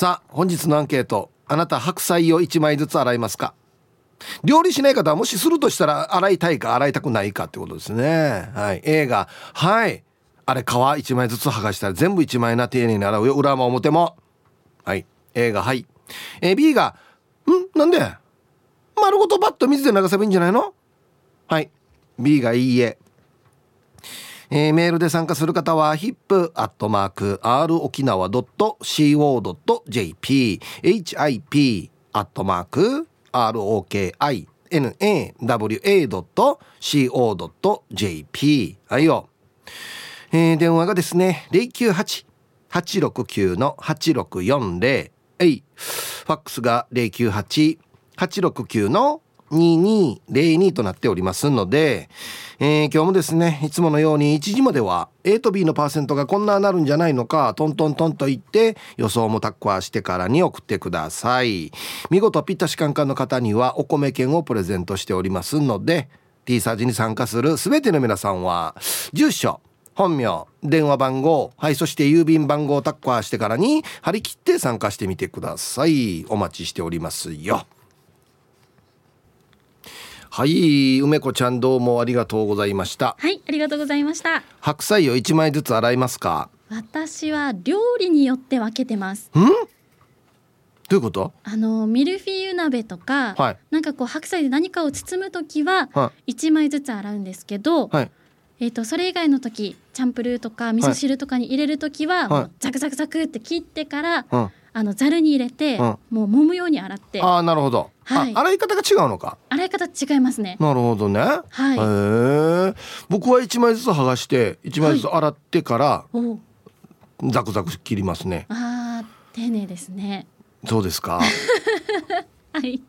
さあ本日のアンケートあなた白菜を1枚ずつ洗いますか？料理しない方はもしするとしたら洗いたいか洗いたくないかってことですね。はい。A がはい。あれ皮1枚ずつ剥がしたら全部1枚な丁寧に洗うよ。裏も表も。はい。A がはい。え B がん？なんで？丸ごとバッと水で流せばいいんじゃないの？はい。B がいいえ。えー、メールで参加する方は hip.r 沖縄 .co.jp hip アットマーク ROKINAWA.co.jp はいよ、えー、電話がですね098-869-8640えい。ファックスが098-869の2202となっておりますので、えー、今日もですねいつものように1時までは A と B のパーセントがこんななるんじゃないのかトントントンと言って予想もタッコアしてからに送ってください。見事ピッタシカンカンの方にはお米券をプレゼントしておりますので T サージに参加する全ての皆さんは住所本名電話番号はいそして郵便番号をタッコアしてからに張り切って参加してみてください。お待ちしておりますよ。はい梅子ちゃんどうもありがとうございました。はいありがとうございました。白菜を一枚ずつ洗いますか？私は料理によって分けてます。ん？どういうこと？あのミルフィーユ鍋とか、はい。なんかこう白菜で何かを包む時はは一枚ずつ洗うんですけど、はい。えー、とそれ以外の時チャンプルーとか味噌汁とかに入れる時は、はい。ザクザクザクって切ってから、うんあのざるに入れて、うん。もう揉むように洗って。ああなるほど、はい。あ洗い方が違うのか？洗い方違いますね。なるほどね。はい。へえ僕は一枚ずつ剥がして一枚ずつ洗ってからおう。ザクザク切りますね、あー丁寧ですね。そうですか？はい。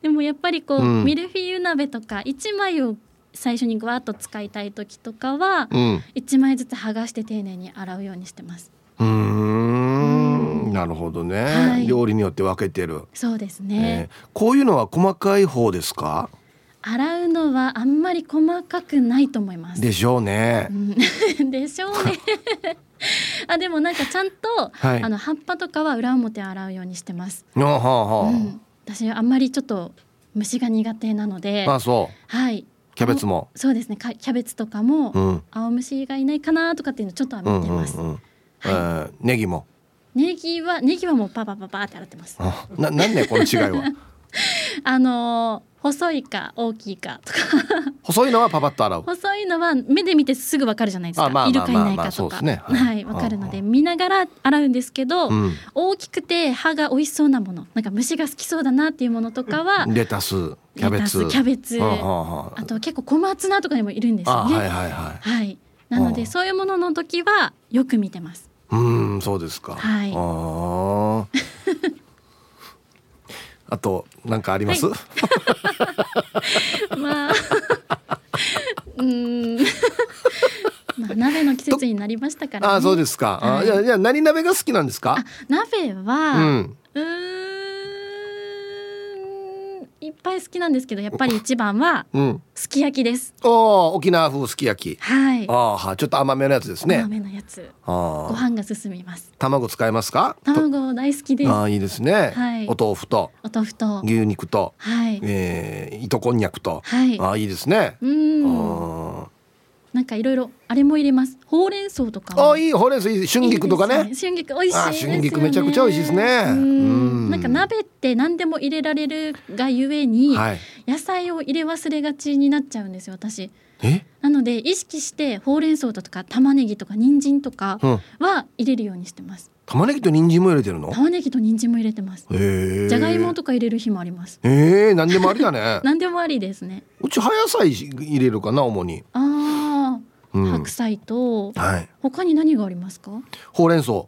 でもやっぱりこう、うん。ミルフィーユ鍋とか一枚を最初にぐわっと使いたい時とかはうん。一枚ずつ剥がして丁寧に洗うようにしてます。うーんなるほどね、はい。料理によって分けてる、そうですえね。ーこういうのは細かい方ですか？洗うのはあんまり細かくないと思います。でしょうね。うん。でしょうね。あでもなんかちゃんと、はい。あの葉っぱとかは裏表洗うようにしてます。はあはあはあ、うん、私あんまりちょっと虫が苦手なので、あそう。はい。キャベツも。そうですね。かキャベツとかも、うん。青虫がいないかなとかっていうのちょっとはうん見てます。うんうんえーネギもネギはネギはもうパパパパって洗ってます。あななんねこの違いは？あのー細いか大きいかとか。細いのはパパッと洗う。細いのは目で見てすぐわかるじゃないですか。いるかいないかとか。ね。ははいい、わかるので見ながら洗うんですけど、うん。大きくて歯が美味しそうなもの、なんか虫が好きそうだなっていうものとかは、レタスキャベツ。キャベツ。はあと結構小松菜とかにもいるんですよね。あはいはいはい。はい。なのあでそういうものの時はよく見てます。うーんそうですか。はい。あー。あとなんかあります、は まあ うーん。まあ鍋の季節になりましたから、ね、あそうですか、あはい。いやいや何鍋が好きなんですか？あ鍋は、うんいっぱい好きなんですけどやっぱり一番はうん。すき焼きです。おー沖縄風すき焼き。はい。ああはちょっと甘めのやつですね。豆のやつ。あごあ飯が進みます。卵使えますか？卵大好きです。ああいいですね、はい。お豆腐と。お豆腐と。牛肉と、はい。えー、糸こんにゃくと、はい。ああいいですね、うーん。あなんかいろいろあれも入れます。ほうれん草とかああもいいほうれん草いい。春菊とかね。いいですよ春菊美味しいですよね。あ春菊めちゃくちゃ美味しいですね。うんうんなんか鍋って何でも入れられるがゆえに、はい。野菜を入れ忘れがちになっちゃうんですよ私。え？なので意識してほうれん草とか玉ねぎとか人参とかうん。は入れるようにしてます。玉ねぎと人参も入れてるの？玉ねぎと人参も入れてます。じゃがいもとか入れる日もあります。ええ何でもありだね。何でもありですね。うち葉野菜入れるかな主に、ああ、うん、白菜とはい。他に何がありますか？ほうれん草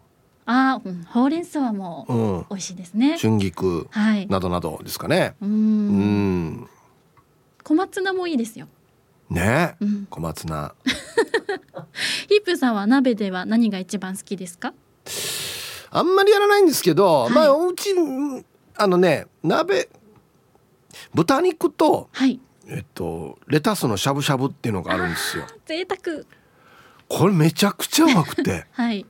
あー、うん、ほうれん草はも美味しいですね。春菊はい。などなどですかね。ううん。ん小松菜もいいですよ。ね。うん。小松菜。ヒップさんは鍋では何が一番好きですか？あんまりやらないんですけど、はい。まあおうちうんあのね鍋豚肉とはい。えっとレタスのしゃぶしゃぶっていうのがあるんですよ。贅沢。これめちゃくちゃうまくて。はい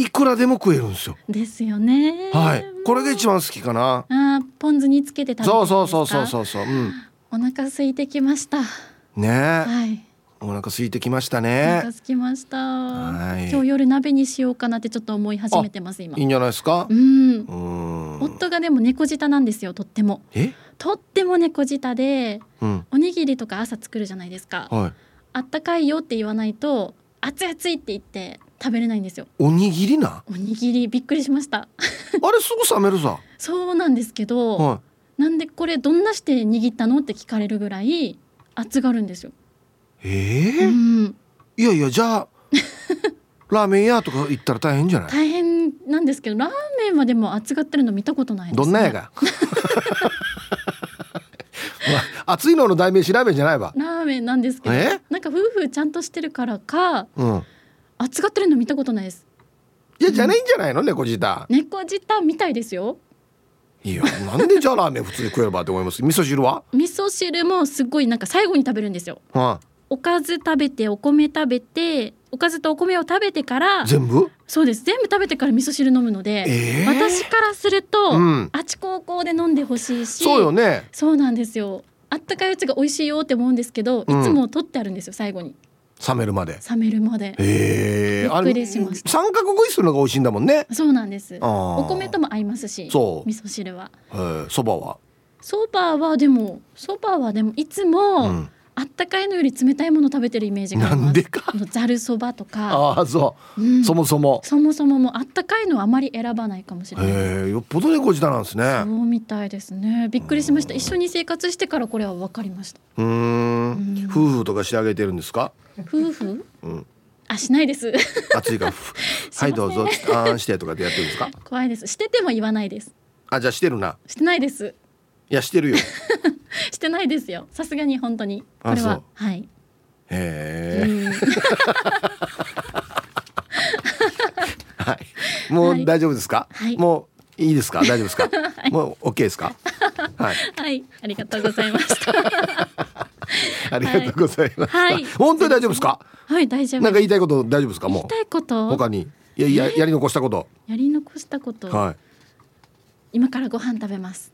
いくらでも食えるんですよ。ですよね。はい。これが一番好きかな。あーポン酢につけて食べてそうそうそうそうそううそう。うん。お腹空いてきました。ね。えはい。お腹空いてきましたおね腹空きました。はい。今日夜鍋にしようかなってちょっと思い始めてます今。いいんじゃないですか？うん。うーん。夫がでも猫舌なんですよとっても。え？とっても猫舌でうん。おにぎりとか朝作るじゃないですか。はい。あったかいよって言わないと熱い熱いって言って食べれないんですよ。おにぎりな？おにぎりびっくりしました。あれすぐ冷めるさ そうなんですけど、はなんでこれどんなして握ったのって聞かれるぐらい熱がるんですよ、いええうん、いやいやじゃあ ラーメン屋とか行ったら大変じゃない？大変なんですけどラーメンはでも熱がってるの見たことないね、どんなやが？まあ熱いのの代名詞ラーメンじゃないわ。ラーメンなんですけどえ？なんか夫婦ちゃんとしてるからかうん熱がってるの見たことないです。いやじゃないんじゃないの？猫舌。猫舌みたいですよ。いやなんでじゃあラーメン普通に食えればって思います？味噌汁は？味噌汁もすごいなんか最後に食べるんですよ。はおかず食べてお米食べておかずとお米を食べてからい全部？そうです。全部食べてから味噌汁飲むので、えー？私からすると、うん。あちこちで飲んでほしいしそうよね。そうなんですよ。あったかいうちが美味しいよって思うんですけど、うん。いつも取ってあるんですよ最後に冷めるまで。冷めるまで。へえ。びっくりしました。三角食いするのが美味しいんだもんね。そうなんです。お米とも合いますしそう。味噌汁は。そばは？そばはでもそばはでもいつも、うんあったかいのより冷たいもの食べてるイメージがあります。なんでか。あのざるそばとか、ああそう。うん。そもそも。そもそももうあったかいのはあまり選ばないかもしれない。よっぽど猫舌なんですね。そうみたいですね。びっくりしました。一緒に生活してからこれは分かりました。うーん。ん。夫婦とかしてあげてるんですか？夫婦？うん。あしないです。暑いから ふはいどうぞ。あしてとかでやってるんですか？怖いです。してても言わないです。あじゃあしてるな。してないですいやしてるよ。してないですよ。さすがに本当に。あこれははい、へえ。うん。はい。もう大丈夫ですか？はい。もういいですか？大丈夫ですか？もう OK ですか？はい。はい。ありがとうございました。ありがとうございました、はい。本当に大丈夫ですか？はい大丈夫。なんか言いたいこと大丈夫ですか？も言いうたいこと？他に？いやいややり残したこと。やり残したこと、はい。今からご飯食べます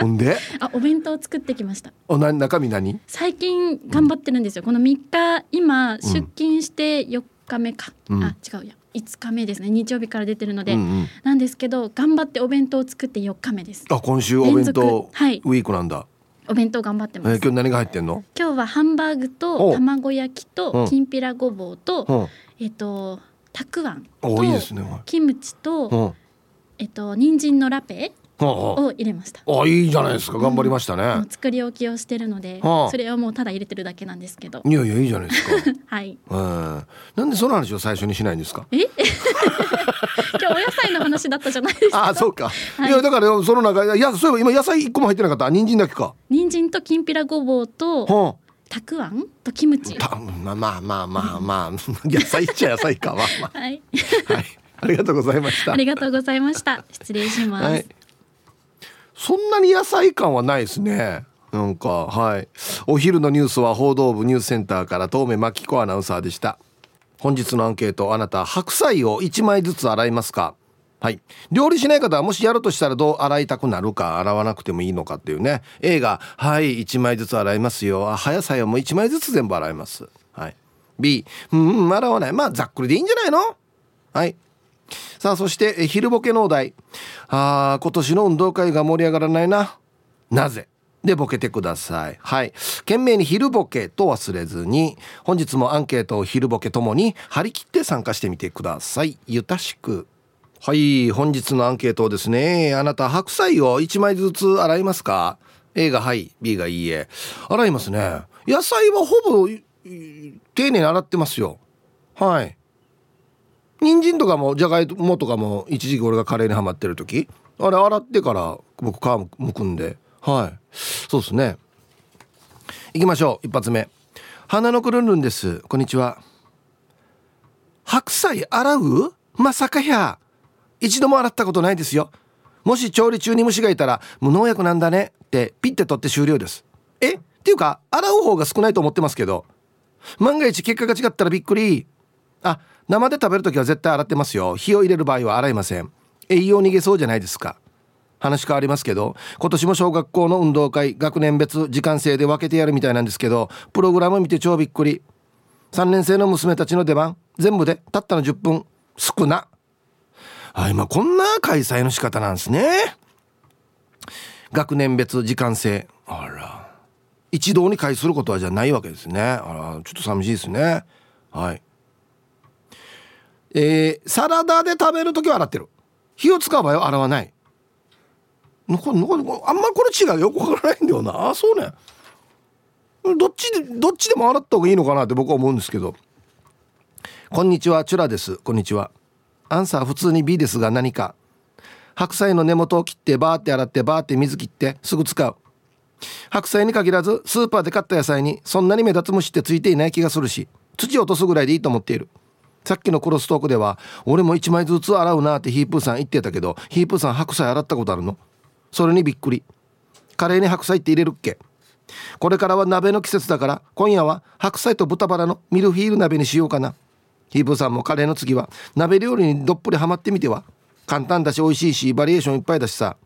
ほんで？あお弁当作ってきました。おな中身何？最近頑張ってるんですよ、この3日今出勤して4日目か、うん。あ違うや。5日目ですね。日曜日から出てるので、うんうん。なんですけど頑張ってお弁当を作って4日目です。あ今週お弁当はい。ウィークなんだ、お弁当頑張ってえーます、今日何が入ってんの？今日はハンバーグお。と卵焼きうん。ときんぴらごぼうと、うん。えっとたくあんおといいですねはいキムチと、うん。えっと人参のラペはを入れました。ああいいじゃないですか。頑張りましたね、もう作り置きをしてるので、はあ。それをもうただ入れてるだけなんですけど。いやいやいいじゃないですか。はい。うんなんでその話を最初にしないんですか？え？今日お野菜の話だったじゃないですか。あそうか、はい。い、やだからその中いやそういえば今野菜一個も入ってなかった？人参だけか？人参ときんぴらごぼうとはたくあんとキムチ。まあまあまあまあまあ 野菜っちゃ野菜か。まあまはい。あはい。ありがとうございました。ありがとうございました。失礼します、はい。そんなに野菜感はないですね。なんかはい。お昼のニュースは報道部ニュースセンターから遠目真紀子アナウンサーでした。本日のアンケートあなた白菜を1枚ずつ洗いますか？はい料理しない方はもしやるとしたらどう洗いたくなるか洗わなくてもいいのかっていうね A が「はい1枚ずつ洗いますよ」あ「葉野菜はもう1枚ずつ全部洗います」はい B「うん洗わないまあざっくりでいいんじゃないの?」はいさあそして昼ボケのお題。あー今年の運動会が盛り上がらないな。なぜ？でボケてください。はい。懸命に昼ボケと忘れずに本日もアンケートを昼ボケともに張り切って参加してみてください。ゆたしく。はい本日のアンケートですねあなた白菜を1枚ずつ洗いますか？A がはい B がいいえ。洗いますね。野菜はほぼ丁寧に洗ってますよ。はい。人参とかもじゃがいもとかも一時期俺がカレーにハマってる時あれ洗ってから僕皮むくんで。はい。そうですね。行きましょう。一発目。花のくるんるんです。こんにちは。白菜洗う？まさかや。一度も洗ったことないですよ。もし調理中に虫がいたら無農薬なんだね。ってピッて取って終了です。え？っていうか洗う方が少ないと思ってますけど。万が一結果が違ったらびっくり。あ生で食べる時は絶対洗ってますよ。火を入れる場合は洗いません。栄養逃げそうじゃないですか。話変わりますけど今年も小学校の運動会学年別時間制で分けてやるみたいなんですけどプログラム見て超びっくり。3年生の娘たちの出番全部でたったの10分少な。あ今こんな開催の仕方なんですね。学年別時間制。あら。一堂に会することはじゃないわけですね。あらちょっと寂しいですね。はい。えー、サラダで食べる時は洗ってる。火を使う場合は洗わない。なんかなんかあんまりこれ違うよ。くわからないんだよな。あそうね。どっちでどっちでも洗った方がいいのかなって僕は思うんですけど。こんにちはチュラです。こんにちは。アンサー普通に B ですが何か。白菜の根元を切ってバーって洗ってバーって水切ってすぐ使う。白菜に限らずスーパーで買った野菜にそんなに目立つ虫ってついていない気がするし土落とすぐらいでいいと思っている。さっきのクロストークでは俺も1枚ずつ洗うなってヒープーさん言ってたけどヒープーさん白菜洗ったことあるの？それにびっくり。カレーに白菜って入れるっけ？これからは鍋の季節だから今夜は白菜と豚バラのミルフィーユ鍋にしようかな。ヒープーさんもカレーの次は鍋料理にどっぷりハマってみては？簡単だし美味しいしバリエーションいっぱいだしさ。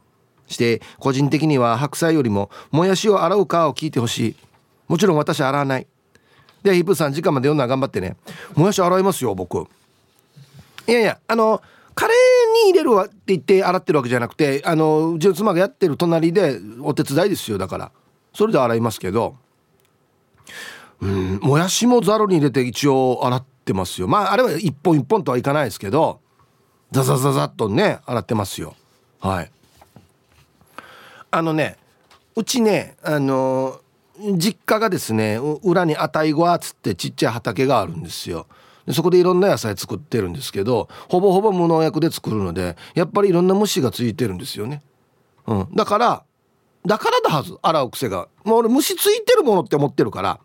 して個人的には白菜よりももやしを洗うかを聞いてほしい。もちろん私洗わない。でヒップさん時間まで読んだら頑張ってね。もやし洗いますよ僕。いやいやあのカレーに入れるわって言って洗ってるわけじゃなくてあのうちの妻がやってる隣でお手伝いですよだから。それで洗いますけど。うんもやしもざるに入れて一応洗ってますよ。まああれは一本一本とはいかないですけどザザザザっとね洗ってますよ。はい。あのねうちねあの実家がですね裏にあたいごわっつってちっちゃい畑があるんですよ。でそこでいろんな野菜作ってるんですけどほぼほぼ無農薬で作るのでやっぱりいろんな虫がついてるんですよね、うん、だからだからだはず洗う癖が。もう俺虫ついてるものって思ってるから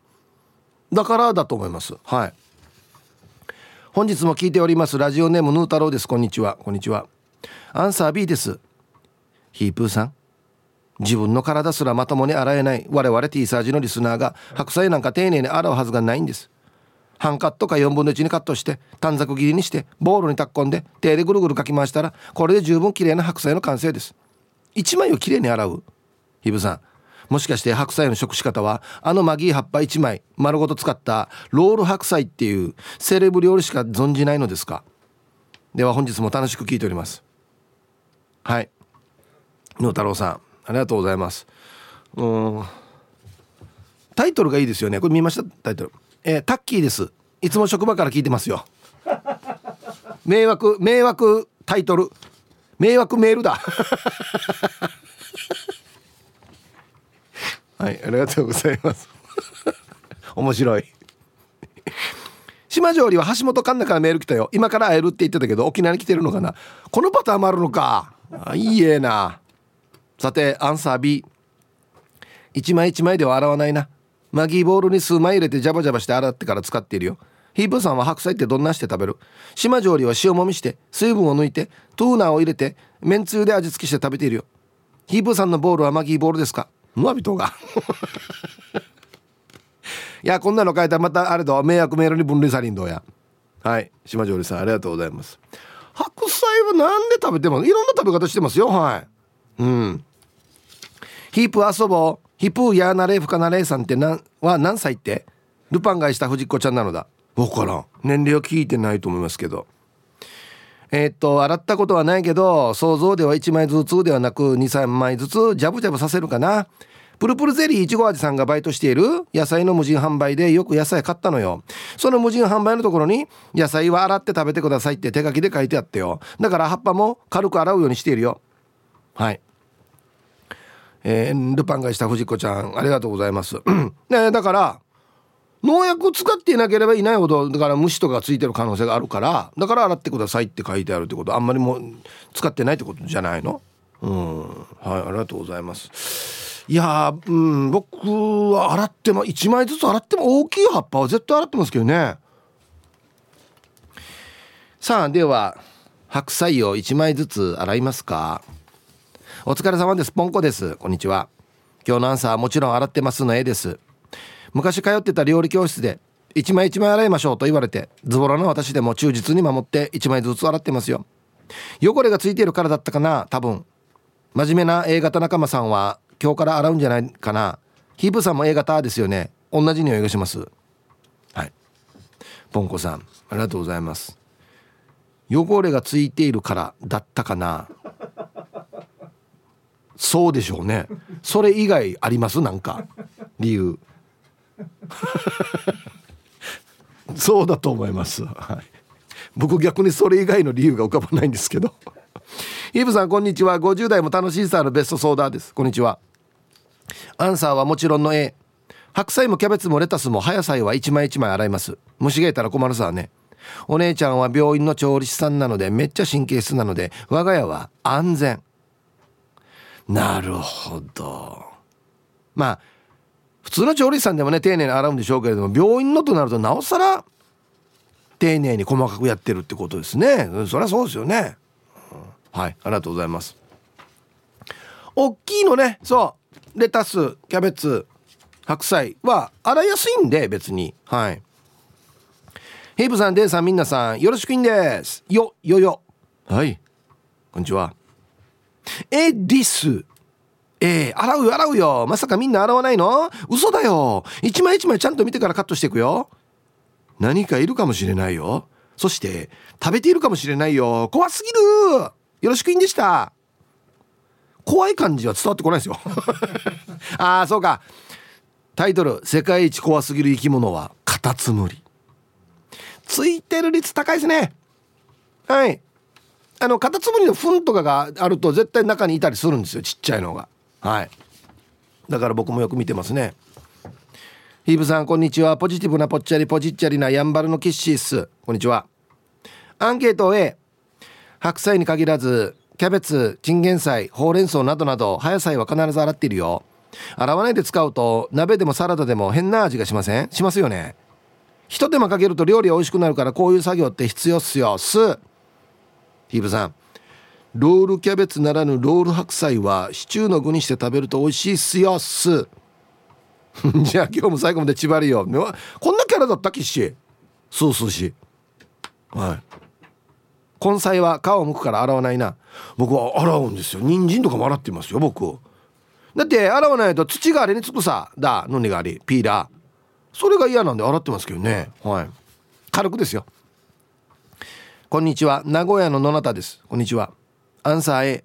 だからだと思います。はい。本日も聞いておりますラジオネームヌー太郎です。こんにちは。こんにちは。アンサー B です。ヒープーさん。自分の体すらまともに洗えない我々 T サージのリスナーが白菜なんか丁寧に洗うはずがないんです。半カットか4分の1にカットして短冊切りにしてボウルに炊き込んで手でぐるぐるかき回したらこれで十分綺麗な白菜の完成です。1枚をきれいに洗う。ヒブさん。もしかして白菜の食し方はあのマギー葉っぱ1枚丸ごと使ったロール白菜っていうセレブ料理しか存じないのですか？では本日も楽しく聞いております。はい。野太郎さん。ありがとうございます。うん。タイトルがいいですよね。これ見ました？タイトル。えー、タッキーです。いつも職場から聞いてますよ。迷惑迷惑タイトル。迷惑メールだ。はいありがとうございます。面白い。島上里は橋本環奈からメール来たよ。今から会えるって言ってたけど沖縄に来てるのかな？このパターンもあるのか。あいいえな。さてアンサー B 一枚一枚では洗わないな。マギーボールに数枚入れてジャバジャバして洗ってから使っているよ。ヒープさんは白菜ってどんなして食べる？島上里は塩もみして水分を抜いてトゥーナーを入れてめんつゆで味付けして食べているよ。ヒープさんのボールはマギーボールですか？ムアビトが。いやこんなの書いたらまたあれだ迷惑メールに分類されんどうや。はい。島上里さんありがとうございます。白菜はなんで食べてもいろんな食べ方してますよ。はい。うん。ヒープ遊ぼう。ヒプーヤーナレーフカナレーさんって何は何歳って？ルパンがした藤子ちゃんなのだ。分からん。年齢は聞いてないと思いますけど。えー、っと洗ったことはないけど想像では1枚ずつではなく23枚ずつジャブジャブさせるかな。プルプルゼリーいちご味さんがバイトしている野菜の無人販売でよく野菜買ったのよ。その無人販売のところに野菜は洗って食べてくださいって手書きで書いてあってよ。だから葉っぱも軽く洗うようにしているよ。はい。えー、ルパンがした藤子ちゃんありがとうございます。ねだから農薬を使っていなければいないほどだから虫とかついてる可能性があるからだから洗ってくださいって書いてあるってこと。あんまりもう使ってないってことじゃないの？うん。はいありがとうございます。いやうん僕は洗っても1枚ずつ洗っても大きい葉っぱは絶対洗ってますけどね。さあでは白菜を1枚ずつ洗いますか？お疲れ様です。ポンコです。こんにちは。今日のアンサーはもちろん洗ってますの絵です。昔通ってた料理教室で一枚一枚洗いましょうと言われてズボラの私でも忠実に守って一枚ずつ洗ってますよ。汚れがついているからだったかな多分。真面目な A 型仲間さんは今日から洗うんじゃないかな。ヒープさんも A 型ですよね。同じ匂いがします。はい。ポンコさんありがとうございます。汚れがついているからだったかな。そうでしょうね。それ以外あります？なんか。理由。そうだと思います、はい、僕逆にそれ以外の理由が浮かばないんですけど。イブさんこんにちは。50代も楽しいさのベストソーダです。こんにちは。アンサーはもちろんの A 白菜もキャベツもレタスも葉野菜は一枚一枚洗います。虫がいたら困るさね。お姉ちゃんは病院の調理師さんなのでめっちゃ神経質なので我が家は安全。なるほど。まあ普通の調理師さんでもね丁寧に洗うんでしょうけれども病院のとなるとなおさら丁寧に細かくやってるってことですね。そりゃそうですよね、はいありがとうございます。大きいのねそうレタスキャベツ白菜は洗いやすいんで別に。はい。ヘイブさんデイさんみんなさんよろしくいんです。よよよ。はい。こんにちは。えディス。えー、洗うよ洗うよ。まさかみんな洗わないの？嘘だよ。一枚一枚ちゃんと見てからカットしていくよ。何かいるかもしれないよ。そして食べているかもしれないよ。怖すぎる。よろしくいんでした。怖い感じは伝わってこないですよ。ああそうか。タイトル「世界一怖すぎる生き物はカタツムリ」ついてる率高いですね。はい。あのカタツムリの糞とかがあると絶対中にいたりするんですよちっちゃいのが。はい。だから僕もよく見てますね。ヒーブさんこんにちは。ポジティブなぽっちゃりポジッチャリなやんばるのキッシースこんにちは。アンケート A 白菜に限らずキャベツチンゲン菜ほうれん草などなど葉野菜は必ず洗っているよ。洗わないで使うと鍋でもサラダでも変な味がしません？しますよね。一手間かけると料理美味しくなるからこういう作業って必要っすよす。ヒーブさん。ロールキャベツならぬロール白菜はシチューの具にして食べると美味しいっすよっす。じゃあ今日も最後まで縛りよ。こんなキャラだったきし？そうそうし。はい。根菜は皮を剥くから洗わないな。僕は洗うんですよ。人参とかも洗ってますよ僕だって洗わないと土があれにつくさだ。のにがあり。ピーラー。それが嫌なんで洗ってますけどね。はい。軽くですよ。こんにちは。名古屋の野中です。こんにちは。アンサー A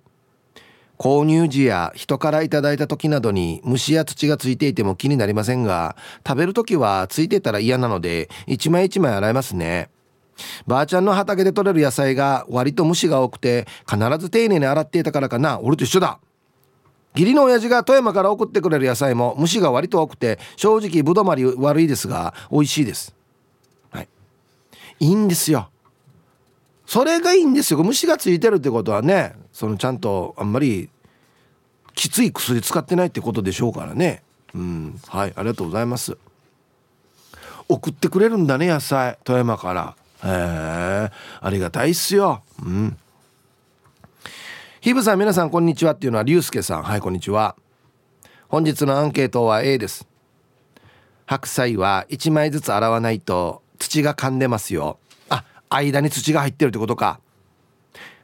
購入時や人からいただいた時などに虫や土がついていても気になりませんが食べる時はついてたら嫌なので一枚一枚洗いますね。ばあちゃんの畑で採れる野菜が割と虫が多くて必ず丁寧に洗っていたからかな。俺と一緒だ。義理の親父が富山から送ってくれる野菜も虫が割と多くて正直ぶどまり悪いですが美味しいです。はい。いいんですよ。それがいいんですよ。虫がついてるってことはねそのちゃんとあんまりきつい薬使ってないってことでしょうからね。うん。はいありがとうございます。送ってくれるんだね野菜。富山から。へえ。ありがたいっすよ。うん。ひぶさん皆さんこんにちは。っていうのはりゅうすけさん。はいこんにちは。本日のアンケートは A です。白菜は1枚ずつ洗わないと土が噛んでますよ。間に土が入ってるってことか。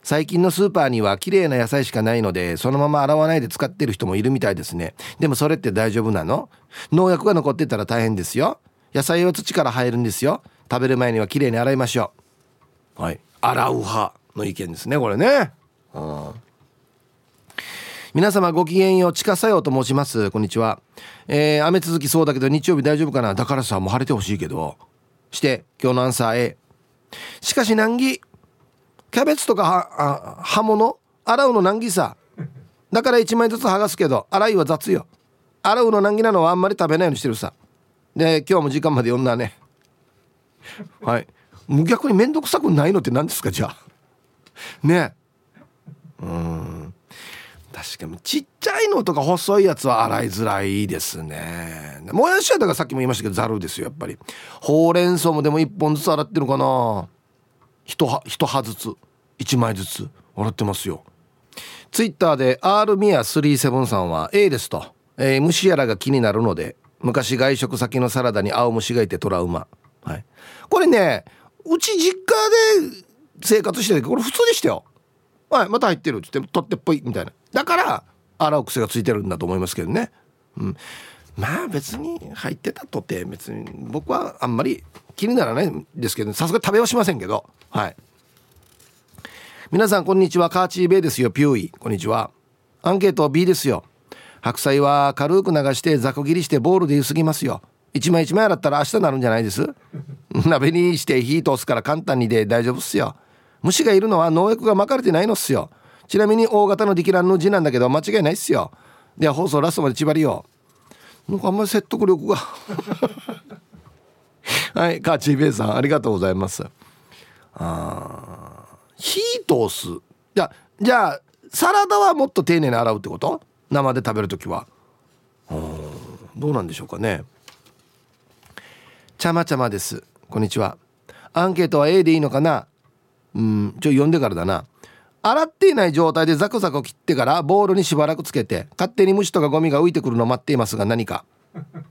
最近のスーパーには綺麗な野菜しかないのでそのまま洗わないで使ってる人もいるみたいですね。でもそれって大丈夫なの？農薬が残ってたら大変ですよ。野菜は土から生えるんですよ。食べる前には綺麗に洗いましょう。はい。洗う派の意見ですねこれね。うん皆様ごきげんよう地下作用と申します。こんにちは、えー、雨続きそうだけど日曜日大丈夫かな？だからさもう晴れてほしいけど。して今日のアンサー A しかし難儀。キャベツとか刃物？洗うの難儀さ。だから1枚ずつ剥がすけど洗いは雑よ。洗うの難儀なのはあんまり食べないようにしてるさ。で今日も時間まで読んだね。はい。逆に面倒くさくないのって何ですかじゃあ。ね。うん。確かにちっちゃいのとか細いやつは洗いづらいですね。もやしはだからさっきも言いましたけどざるですよやっぱり。ほうれん草もでも1本ずつ洗ってるかな？一葉一葉ずつ。1枚ずつ。洗ってますよ。ツイッターで R ミア37さんは A ですと、えー、虫やらが気になるので昔外食先のサラダに青虫がいてトラウマ。はい。これねうち実家で生活してるけどこれ普通でしたよ。はいまた入ってるっつって取ってっぽいみたいな。だから洗う癖がついてるんだと思いますけどね。うん。まあ別に入ってたとて別に僕はあんまり気にならないんですけどさすが食べはしませんけど。はい。皆さんこんにちは。カーチーベイですよ。ピューイ。こんにちは。アンケート B ですよ。白菜は軽く流してざく切りしてボウルでゆすぎますよ。一枚一枚洗ったら明日なるんじゃないです？鍋にして火通すから簡単にで大丈夫っすよ。虫がいるのは農薬が巻かれてないのっすよ。ちなみに大型のディキランの字なんだけど間違いないっすよ。では放送ラストまで縛りよなんかあんまり説得力が。はいカーチーベイさんありがとうございます。あ火通す。じゃじゃあサラダはもっと丁寧に洗うってこと？生で食べる時は。どうなんでしょうかね。ちゃまちゃまです。こんにちは。アンケートは A でいいのかな？うんちょ読んでからだな。洗っていない状態でザクザク切ってからボウルにしばらくつけて勝手に虫とかゴミが浮いてくるのを待っていますが何か。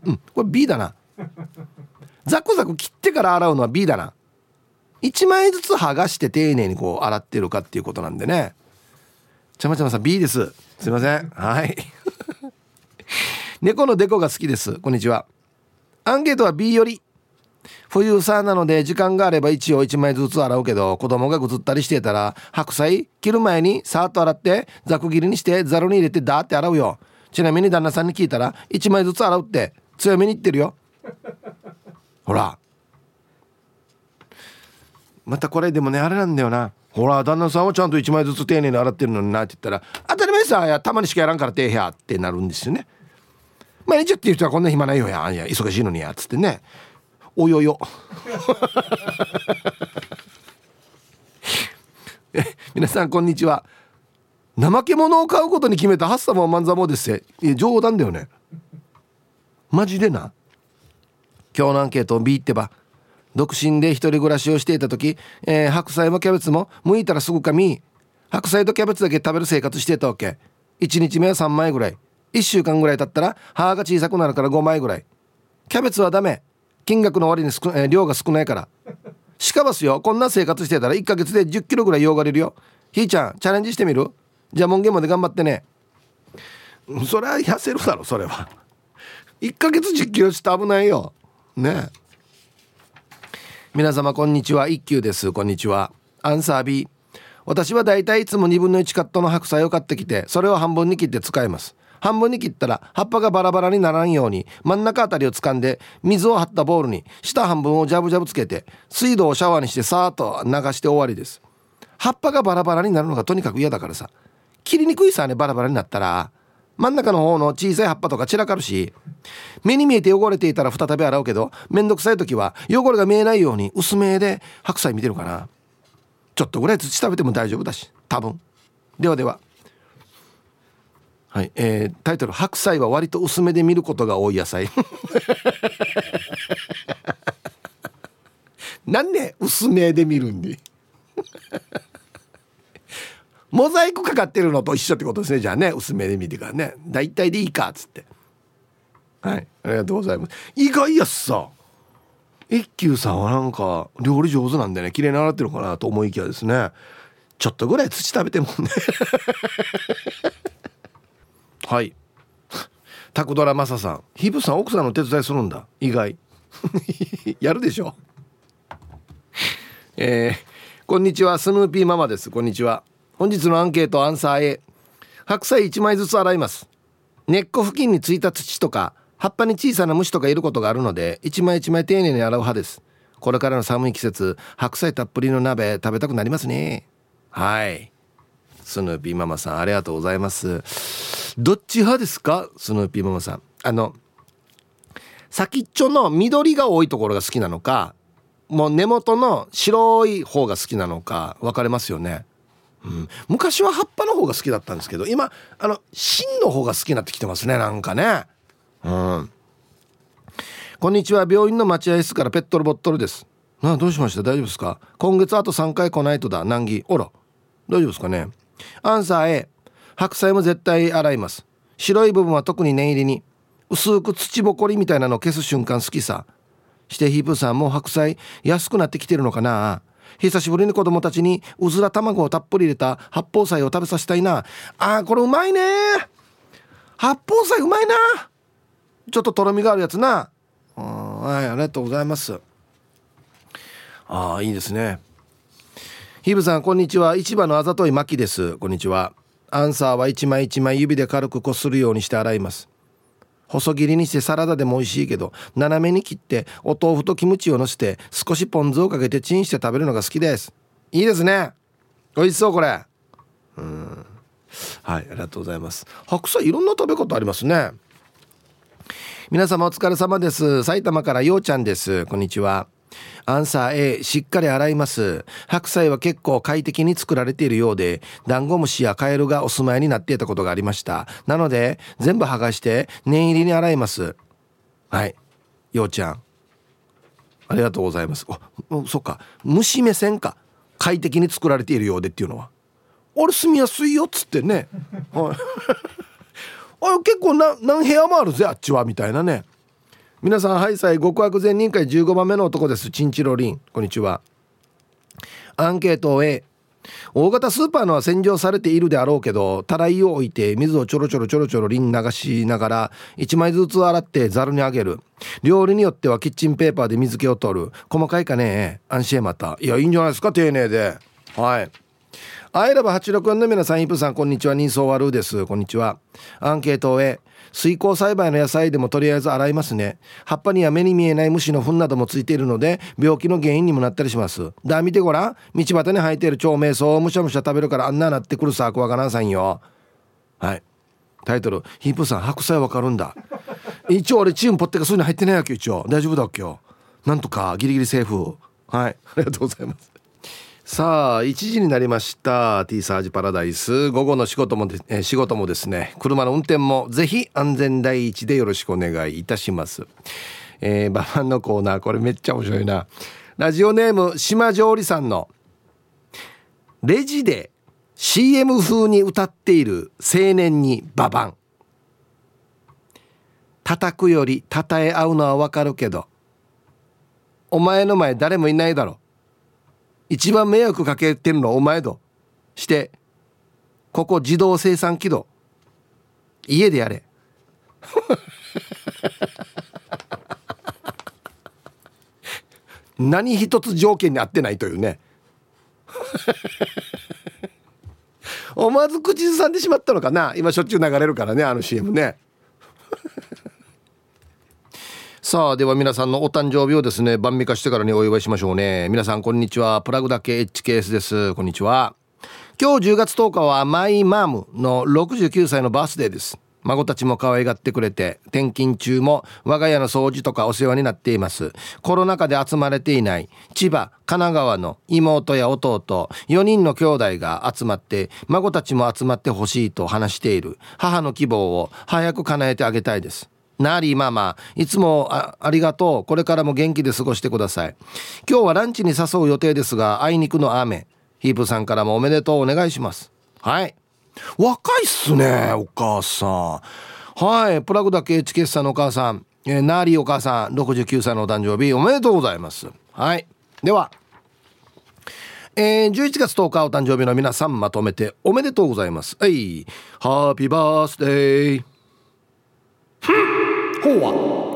うんこれ B だな。ザクザク切ってから洗うのは B だな。1枚ずつ剥がして丁寧にこう洗ってるかっていうことなんでね。ちゃまちゃまさん B です。すいません。はい。猫のデコが好きです。こんにちは。アンケートは B より。冬さなので時間があれば一応1枚ずつ洗うけど子供がぐずったりしてたら白菜切る前にさーっと洗ってざく切りにしてざるに入れてダーって洗うよ。ちなみに旦那さんに聞いたら1枚ずつ洗うって強めに言ってるよ。ほら。またこれでもねあれなんだよな。ほら旦那さんはちゃんと1枚ずつ丁寧に洗ってるのになって言ったら当たり前さやたまにしかやらんからてえやってなるんですよね。毎日ってる人はこんな暇ないよやいや忙しいのにやっつってね。およよ。皆さんこんにちは。怠け者を買うことに決めたハッサモン万座もです。いや冗談だよね。マジでな。今日のアンケートを B ってば独身で一人暮らしをしていた時、えー、白菜もキャベツも剥いたらすぐかみ。白菜とキャベツだけ食べる生活してたわけ。1日目は3枚ぐらい。1週間ぐらい経ったら歯が小さくなるから5枚ぐらい。キャベツはダメ。金額の割に少、えー、量が少ないから。しかばすよ。こんな生活してたら1ヶ月で1 0キロぐらいよがれるよ。ひーちゃんチャレンジしてみる？じゃあ門限まで頑張ってね。それは痩せるだろそれは。1ヶ月1 0キロして危ないよ。ね。皆様こんにちは。一休です。こんにちは。アンサー B 私はだいたいいつも2分の1カットの白菜を買ってきてそれを半分に切って使います。半分に切ったら葉っぱがバラバラにならんように真ん中あたりを掴んで水を張ったボウルに下半分をジャブジャブつけて水道をシャワーにしてさーっと流して終わりです。葉っぱがバラバラになるのがとにかく嫌だからさ。切りにくいさねバラバラになったら。真ん中の方の小さい葉っぱとか散らかるし。目に見えて汚れていたら再び洗うけどめんどくさい時は汚れが見えないように薄めで白菜見てるかな。ちょっとぐらい土食べても大丈夫だし多分。ではでは。はい、えー、タイトル「白菜は割と薄めで見ることが多い野菜」なんで薄めで見るんで？モザイクかかってるのと一緒ってことですね。じゃあね薄めで見てからね。大体でいいかっつって。はい。ありがとうございます。意外やっさ。一休さんはなんか料理上手なんでね綺麗に洗ってるかなと思いきやですね。ちょっとぐらい土食べてもね。はい。タクドラマサさん。ヒブさん奥さんの手伝いするんだ。意外。やるでしょ。えー、こんにちは。スヌーピーママです。こんにちは。本日のアンケートアンサー A 白菜1枚ずつ洗います。根っこ付近についた土とか葉っぱに小さな虫とかいることがあるので一枚一枚丁寧に洗う派です。これからの寒い季節白菜たっぷりの鍋食べたくなりますね。はい。スヌーピーママさんありがとうございます。どっち派ですか？スヌーピーママさん。あの先っちょの緑が多いところが好きなのかもう根元の白い方が好きなのか分かれますよね。うん、昔は葉っぱの方が好きだったんですけど今あの芯の方が好きになってきてますねなんかね。うん。こんにちは。病院の待合室からペットボトルです。などうしました？大丈夫ですか？今月あと3回来ないとだ。難儀。あら。大丈夫ですかね？アンサー A 白菜も絶対洗います。白い部分は特に念入りに。薄く土ぼこりみたいなのを消す瞬間好きさ。してヒープーさんもう白菜安くなってきてるのかな。久しぶりに子供たちにうずら卵をたっぷり入れた八宝菜を食べさせたいな。あーこれうまいね。八宝菜うまいな。ちょっととろみがあるやつな。はいありがとうございます。ああいいですね。ヒブさんこんにちは。市場のあざといまきです。こんにちは。アンサーは一枚一枚指で軽くこするようにして洗います。細切りにしてサラダでも美味しいけど斜めに切ってお豆腐とキムチをのせて少しポン酢をかけてチンして食べるのが好きです。いいですね。美味しそうこれ。うん。はいありがとうございます。白菜いろんな食べ方ありますね。皆様お疲れ様です。埼玉からようちゃんです。こんにちは。アンサー A しっかり洗います。白菜は結構快適に作られているようでダンゴムシやカエルがお住まいになっていたことがありました。なので全部剥がして念入りに洗います。はい。ようちゃん。ありがとうございます。おそっか。虫目線か。快適に作られているようでっていうのは。俺住みやすいよっつってね。はい。あ結構な何部屋もあるぜあっちは。みたいなね。皆さんハイサイ極悪善人会15番目の男です。チンチロリン。こんにちは。アンケート A 大型スーパーのは洗浄されているであろうけどたらいを置いて水をちょろちょろちょろちょろリン流しながら1枚ずつ洗ってざるにあげる。料理によってはキッチンペーパーで水気を取る。細かいかね安心また。いやいいんじゃないですか丁寧で。はい。アイラブ864の皆さんイプさんこんにちは。人相悪です。こんにちは。アンケート A 水耕栽培の野菜でもとりあえず洗いますね。葉っぱには目に見えない虫の糞などもついているので病気の原因にもなったりします。だ見てごらん。道端に生えている長命草をむしゃむしゃ食べるからあんななってくるさ怖がらんさんよ。はい。タイトル。ヒープさん白菜わかるんだ。一応俺チームポッテがそういうの入ってないわけ一応。大丈夫だっけよ。なんとかギリギリセーフ。はい。ありがとうございます。さあ1時になりました。T サージパラダイス。午後の仕事もで、え仕事もですね。車の運転もぜひ安全第一でよろしくお願いいたします。えー、ババンのコーナー。これめっちゃ面白いな。ラジオネーム島上里さんの。レジで CM 風に歌っている青年にババン。叩くより称え合うのはわかるけどお前の前誰もいないだろ。一番迷惑かけてるのはお前どしてここ自動生産機動家でやれ。何一つ条件に合ってないというね。思わず口ずさんでしまったのかな。今しょっちゅう流れるからねあの CM ね。さあでは皆さんのお誕生日をですね晩味化してからにお祝いしましょうね。皆さんこんにちは。プラグだけ HKS です。こんにちは。今日10月10日はマイマームの69歳のバースデーです。孫たちも可愛がってくれて転勤中も我が家の掃除とかお世話になっています。コロナ禍で集まれていない千葉神奈川の妹や弟4人の兄弟が集まって孫たちも集まってほしいと話している母の希望を早く叶えてあげたいです。なりママいつもありがとう。これからも元気で過ごしてください。今日はランチに誘う予定ですがあいにくの雨。ヒープさんからもおめでとうお願いします。はい。若いっすねお母さん。はい。プラグだけチケッサのお母さん、えー、ナーリーお母さん69歳のお誕生日おめでとうございます。はい。ではえー、11月10日お誕生日の皆さんまとめておめでとうございます。はい。ハッピーバースデー。ほうは？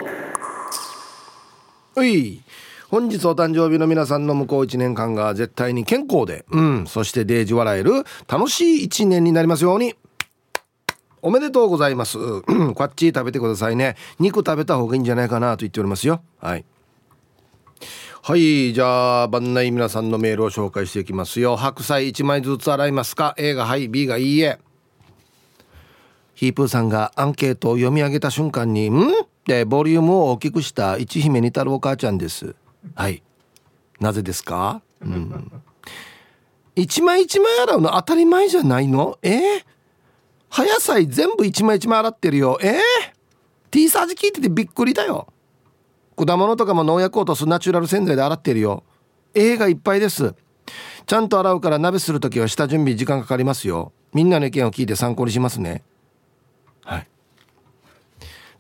はい。本日お誕生日の皆さんの向こう1年間が絶対に健康で。うん。そしてデージ笑える楽しい1年になりますように。おめでとうございます。こっち食べてくださいね。肉食べた方がいいんじゃないかなと言っておりますよ。はい。はい。じゃあ番内皆さんのメールを紹介していきますよ。白菜1枚ずつ洗いますか？A がはい。B がいいえ。ヒープーさんがアンケートを読み上げた瞬間に「ん?」ってボリュームを大きくした一姫にたるお母ちゃんです。はい。なぜですか？うん。一枚一枚洗うの当たり前じゃないの？え？ー、葉野菜全部一枚一枚洗ってるよ。え？ー、T サージ聞いててびっくりだよ。果物とかも農薬を落とすナチュラル洗剤で洗ってるよ。A がいっぱいです。ちゃんと洗うから鍋する時は下準備時間かかりますよ。みんなの意見を聞いて参考にしますね。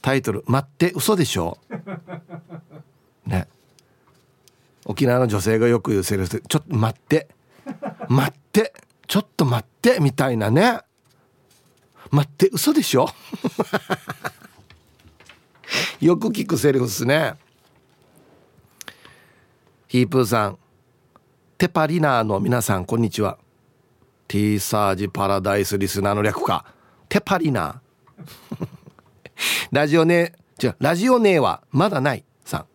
タイトル「待って嘘でしょ」ね。沖縄の女性がよく言うセリフちょっと待って。待って。ちょっと待ってみたいなね。待って嘘でしょ？よく聞くセリフっすね。ヒープーさん。テパリナーの皆さんこんにちは。ティーサージパラダイスリスナーの略か。テパリナー。ラジオネ違うラジオネーはまだないさん。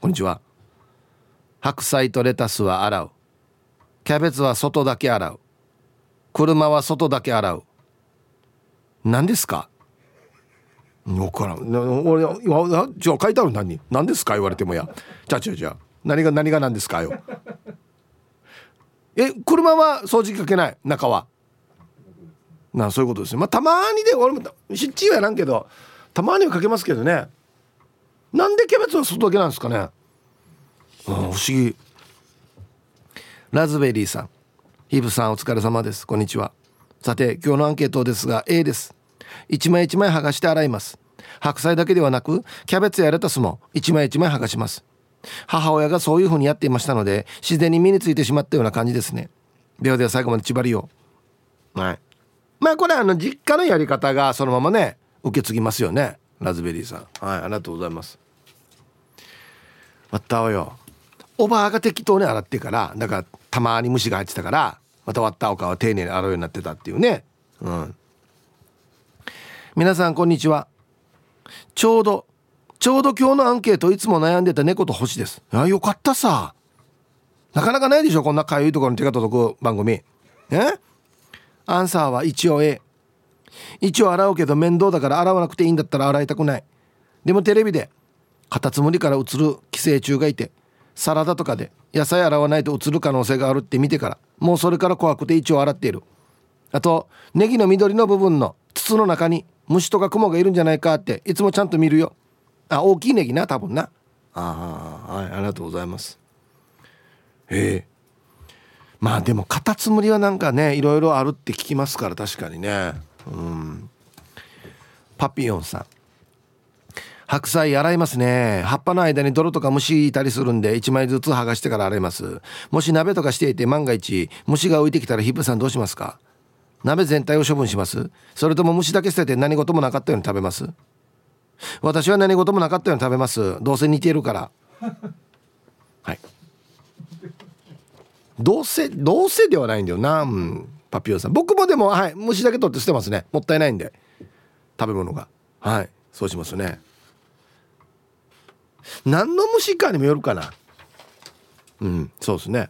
こんにちは。白菜とレタスは洗う。キャベツは外だけ洗う。車は外だけ洗う。何ですか？分からん。俺じゃあ書いてある何？何ですか？言われてもや。じゃあじゃあじゃあ何が何が何ですかよ。え車は掃除機かけない？中は。なそういうことですね。まあたまにで俺もしっちりはやらんけど。たまにはかけますけどね。なんでキャベツは外だけなんですかね。不思議。ラズベリーさん。ヒープさんお疲れ様です。こんにちは。さて今日のアンケートですが A です。一枚一枚剥がして洗います。白菜だけではなくキャベツやレタスも一枚一枚剥がします。母親がそういう風にやっていましたので自然に身についてしまったような感じですね。ではでは最後まで縛りを。はい。まあこれあの実家のやり方がそのままね受け継ぎますよね。ラズベリーさん。はいありがとうございます。またわよ。おばあが適当に洗ってからだからたまに虫が入ってたからまた割ったおかは丁寧に洗うようになってたっていうね。うん。皆さんこんにちは。ちょうどちょうど今日のアンケートいつも悩んでた猫と星です。あよかったさ。なかなかないでしょこんなかゆいところに手が届く番組。え？アンサーは一応 A 一応洗うけど面倒だから洗わなくていいんだったら洗いたくない。でもテレビでカタツムリから移る寄生虫がいてサラダとかで野菜洗わないと移る可能性があるって見てからもうそれから怖くて一応洗っている。あとネギの緑の部分の筒の中に虫とかクモがいるんじゃないかっていつもちゃんと見るよ。あ大きいネギな多分な。ああはいありがとうございます。ええ。まあでもカタツムリはなんかねいろいろあるって聞きますから確かにねうん。パピヨンさん。白菜洗いますね。葉っぱの間に泥とか虫いたりするんで1枚ずつ剥がしてから洗います。もし鍋とかしていて万が一虫が浮いてきたらヒップさんどうしますか？鍋全体を処分します。それとも虫だけ捨てて何事もなかったように食べます？私は何事もなかったように食べます。どうせ似てるから。はい。どうせどうせではないんだよ。な、うん、パピオさん。僕もでもはい虫だけ取って捨てますね。もったいないんで。食べ物が。はい。そうしますね。何の虫かにもよるかな。うん。そうですね。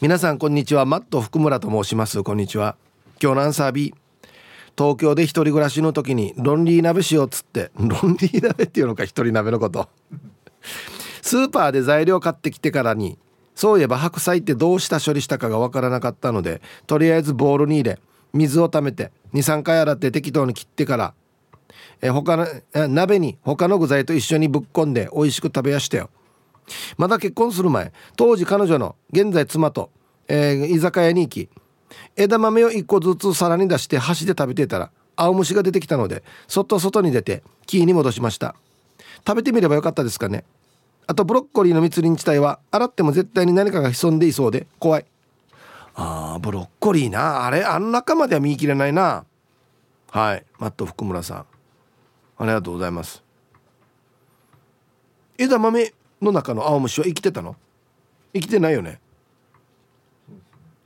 皆さんこんにちは。マット福村と申します。こんにちは。今日のアンサー B 東京で一人暮らしの時にロンリー鍋しようっつってロンリー鍋っていうのか一人鍋のこと。スーパーで材料買ってきてからにそういえば白菜ってどうした処理したかがわからなかったのでとりあえずボウルに入れ水をためて23回洗って適当に切ってからえ他の鍋に他の具材と一緒にぶっこんで美味しく食べやしたよ。まだ結婚する前当時彼女の現在妻と、えー、居酒屋に行き枝豆を1個ずつ皿に出して箸で食べてたら青虫が出てきたのでそっと外に出てキーに戻しました。食べてみればよかったですかね？あとブロッコリーの密林地帯は洗っても絶対に何かが潜んでいそうで怖い。あーブロッコリーな。あれあん中までは見切れないな。はい。マット福村さん。ありがとうございます。枝豆の中の青虫は生きてたの？生きてないよね。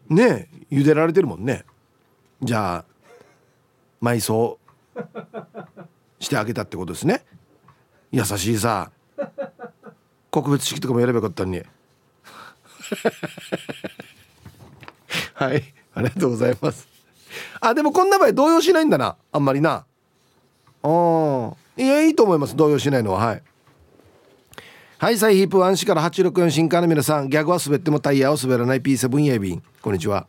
ねえ茹でられてるもんね。じゃあ埋葬してあげたってことですね。優しいさ。告別式とかもやればよかったのに。はい。ありがとうございます。あでもこんな場合動揺しないんだな。あんまりな。あいやいいと思います。動揺しないのは。はい。はいサイヒープワンシから864新刊の皆さん。ギャグは滑ってもタイヤを滑らない P7 やビンこんにちは。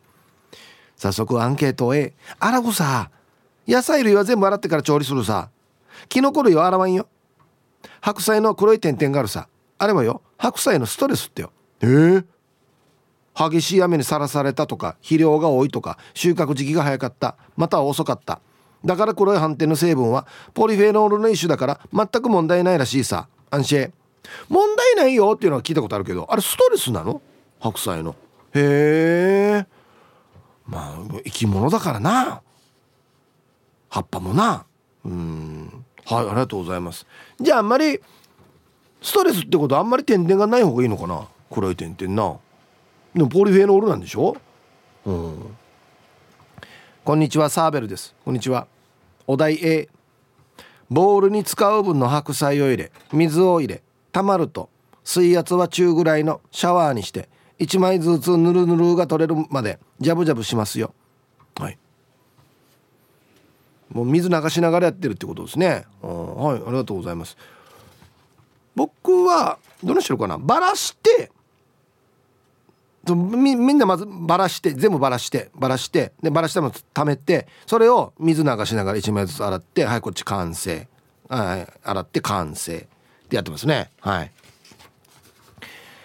早速アンケートへ。洗うさ。野菜類は全部洗ってから調理するさ。キノコ類は洗わんよ。白菜の黒い点々があるさ。あれはよ白菜のストレスってよ。えー、激しい雨にさらされたとか肥料が多いとか収穫時期が早かった。または遅かった。だから黒い斑点の成分はポリフェノールの一種だから全く問題ないらしいさ。安心。問題ないよっていうのは聞いたことあるけどあれストレスなの？白菜の。へえまあ生き物だからな。葉っぱもな。うん。はいありがとうございます。じゃああんまりストレスってことあんまり点々がない方がいいのかな？黒い点々な。でもポリフェノールなんでしょ？うん。こんにちはサーベルです。こんにちは。お題 A ボウルに使う分の白菜を入れ水を入れたまると水圧は中ぐらいのシャワーにして1枚ずつぬるぬるが取れるまでジャブジャブしますよ。はい。もう水流しながらやってるってことですね。はいありがとうございます。僕はどの人かな。バラしてみみんなまずバラして全部バラしてバラしてでバラしたの溜めてそれを水流しながら1枚ずつ洗ってはいこっち完成。はい洗って完成。ってやってますね。はい。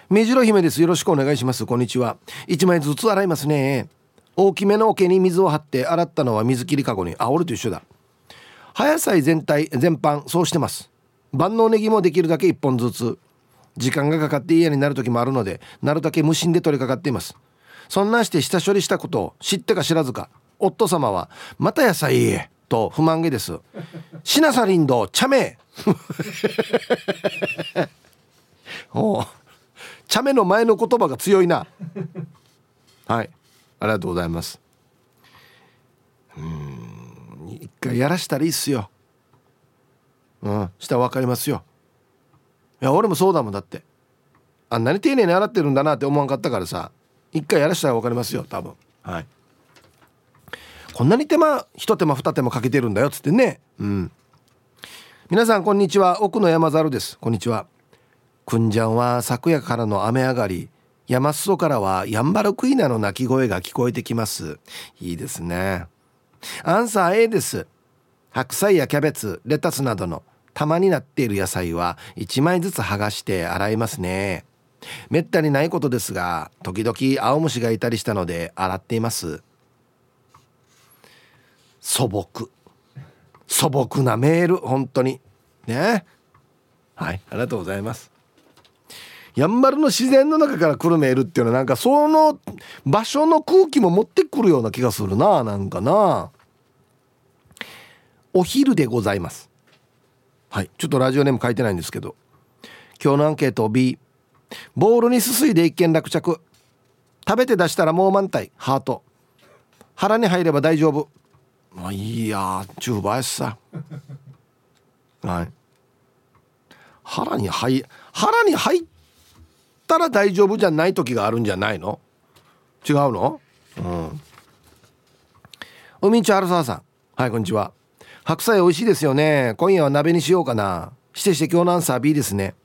目白姫です。よろしくお願いします。こんにちは。1枚ずつ洗いますね。大きめの桶に水を張って洗ったのは水切りかごにあ俺と一緒だ。葉野菜全体全般そうしてます。万能ネギもできるだけ1本ずつ。時間がかかって嫌になる時もあるのでなるだけ無心で取り掛かっています。そんなして下処理したことを知ってか知らずか。夫様は「また野菜と不満げです「しなさりんど茶目」お茶目の前の言葉が強いなはい。ありがとうございます。うん。一回やらしたらいいっすよ。うん。したら分かりますよ。いや俺もそうだもんだって。あんなに丁寧に洗ってるんだなって思わんかったからさ。一回やらしたら分かりますよ多分。はい。こんなに手間一手間二手間かけてるんだよっつってね。うん。皆さんこんにちは。奥の山猿です。こんにちは。くんじゃんは昨夜からの雨上がり。山裾からはヤンバルクイナの鳴き声が聞こえてきます。いいですね。アンサー A です。白菜やキャベツレタスなどの玉になっている野菜は1枚ずつ剥がして洗いますね。めったにないことですが時々青虫がいたりしたので洗っています。素朴。素朴なメール。本当に。ね。はい。ありがとうございます。やんばるの自然の中から来るメールっていうのはなんかその場所の空気も持ってくるような気がするな。なんかな。お昼でございます。はい。ちょっとラジオネーム書いてないんですけど。今日のアンケート B ボールにすすいで一件落着。食べて出したらもう満体。ハート。腹に入れば大丈夫。まあいいや。中バやさ。はい。腹に入腹に入ったら大丈夫じゃない時があるんじゃないの？違うの？うん。海んち春沢さん。はいこんにちは。白菜美味しいですよね。今夜は鍋にしようかな。してして今日のアンサー B ですね。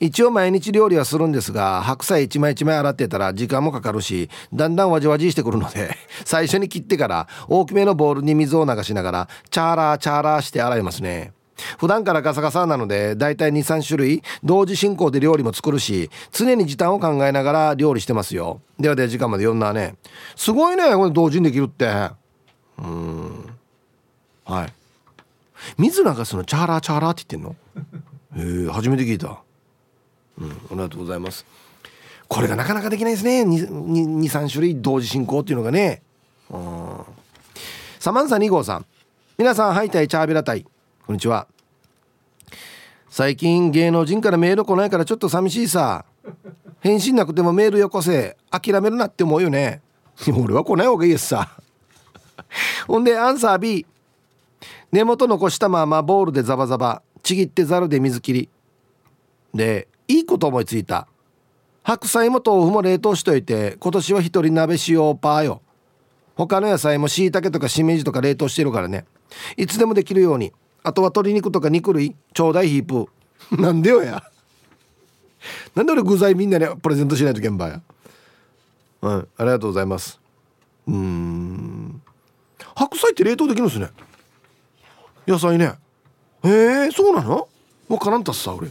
一応毎日料理はするんですが白菜一枚一枚洗ってたら時間もかかるしだんだんわじわじしてくるので 最初に切ってから大きめのボウルに水を流しながらチャーラーチャーラーして洗いますね。普段からガサガサなのでだいたい23種類同時進行で料理も作るし常に時短を考えながら料理してますよ。ではでは時間まで読んだね。すごいねこれ同時にできるって。うん。はい。水流すのチャーラーチャーラーって言ってんの？へえ初めて聞いた。うんありがとうございます。これがなかなかできないですね。23種類同時進行っていうのがね。うん。サマンサ2号さん。皆さんハイタイチャービラタイ。こんにちは。最近芸能人からメール来ないからちょっと寂しいさ。返信なくてもメールよこせ。諦めるなって思うよね。俺は来ない方がいいですさ。ほんでアンサー B 根元残したままボウルでザバザバちぎってざるで水切り。でいいこと思いついた。白菜も豆腐も冷凍しといて今年は一人鍋しようパーよ。他の野菜も椎茸とかしめじとか冷凍してるからね。いつでもできるように。あとは鶏肉とか肉類ちょうだいヒープ。なんでよや。なんで俺具材みんなにプレゼントしないと現場や。うんありがとうございます。うん。白菜って冷凍できるんですね。野菜ね。へえそうなの？わからんたっさ俺。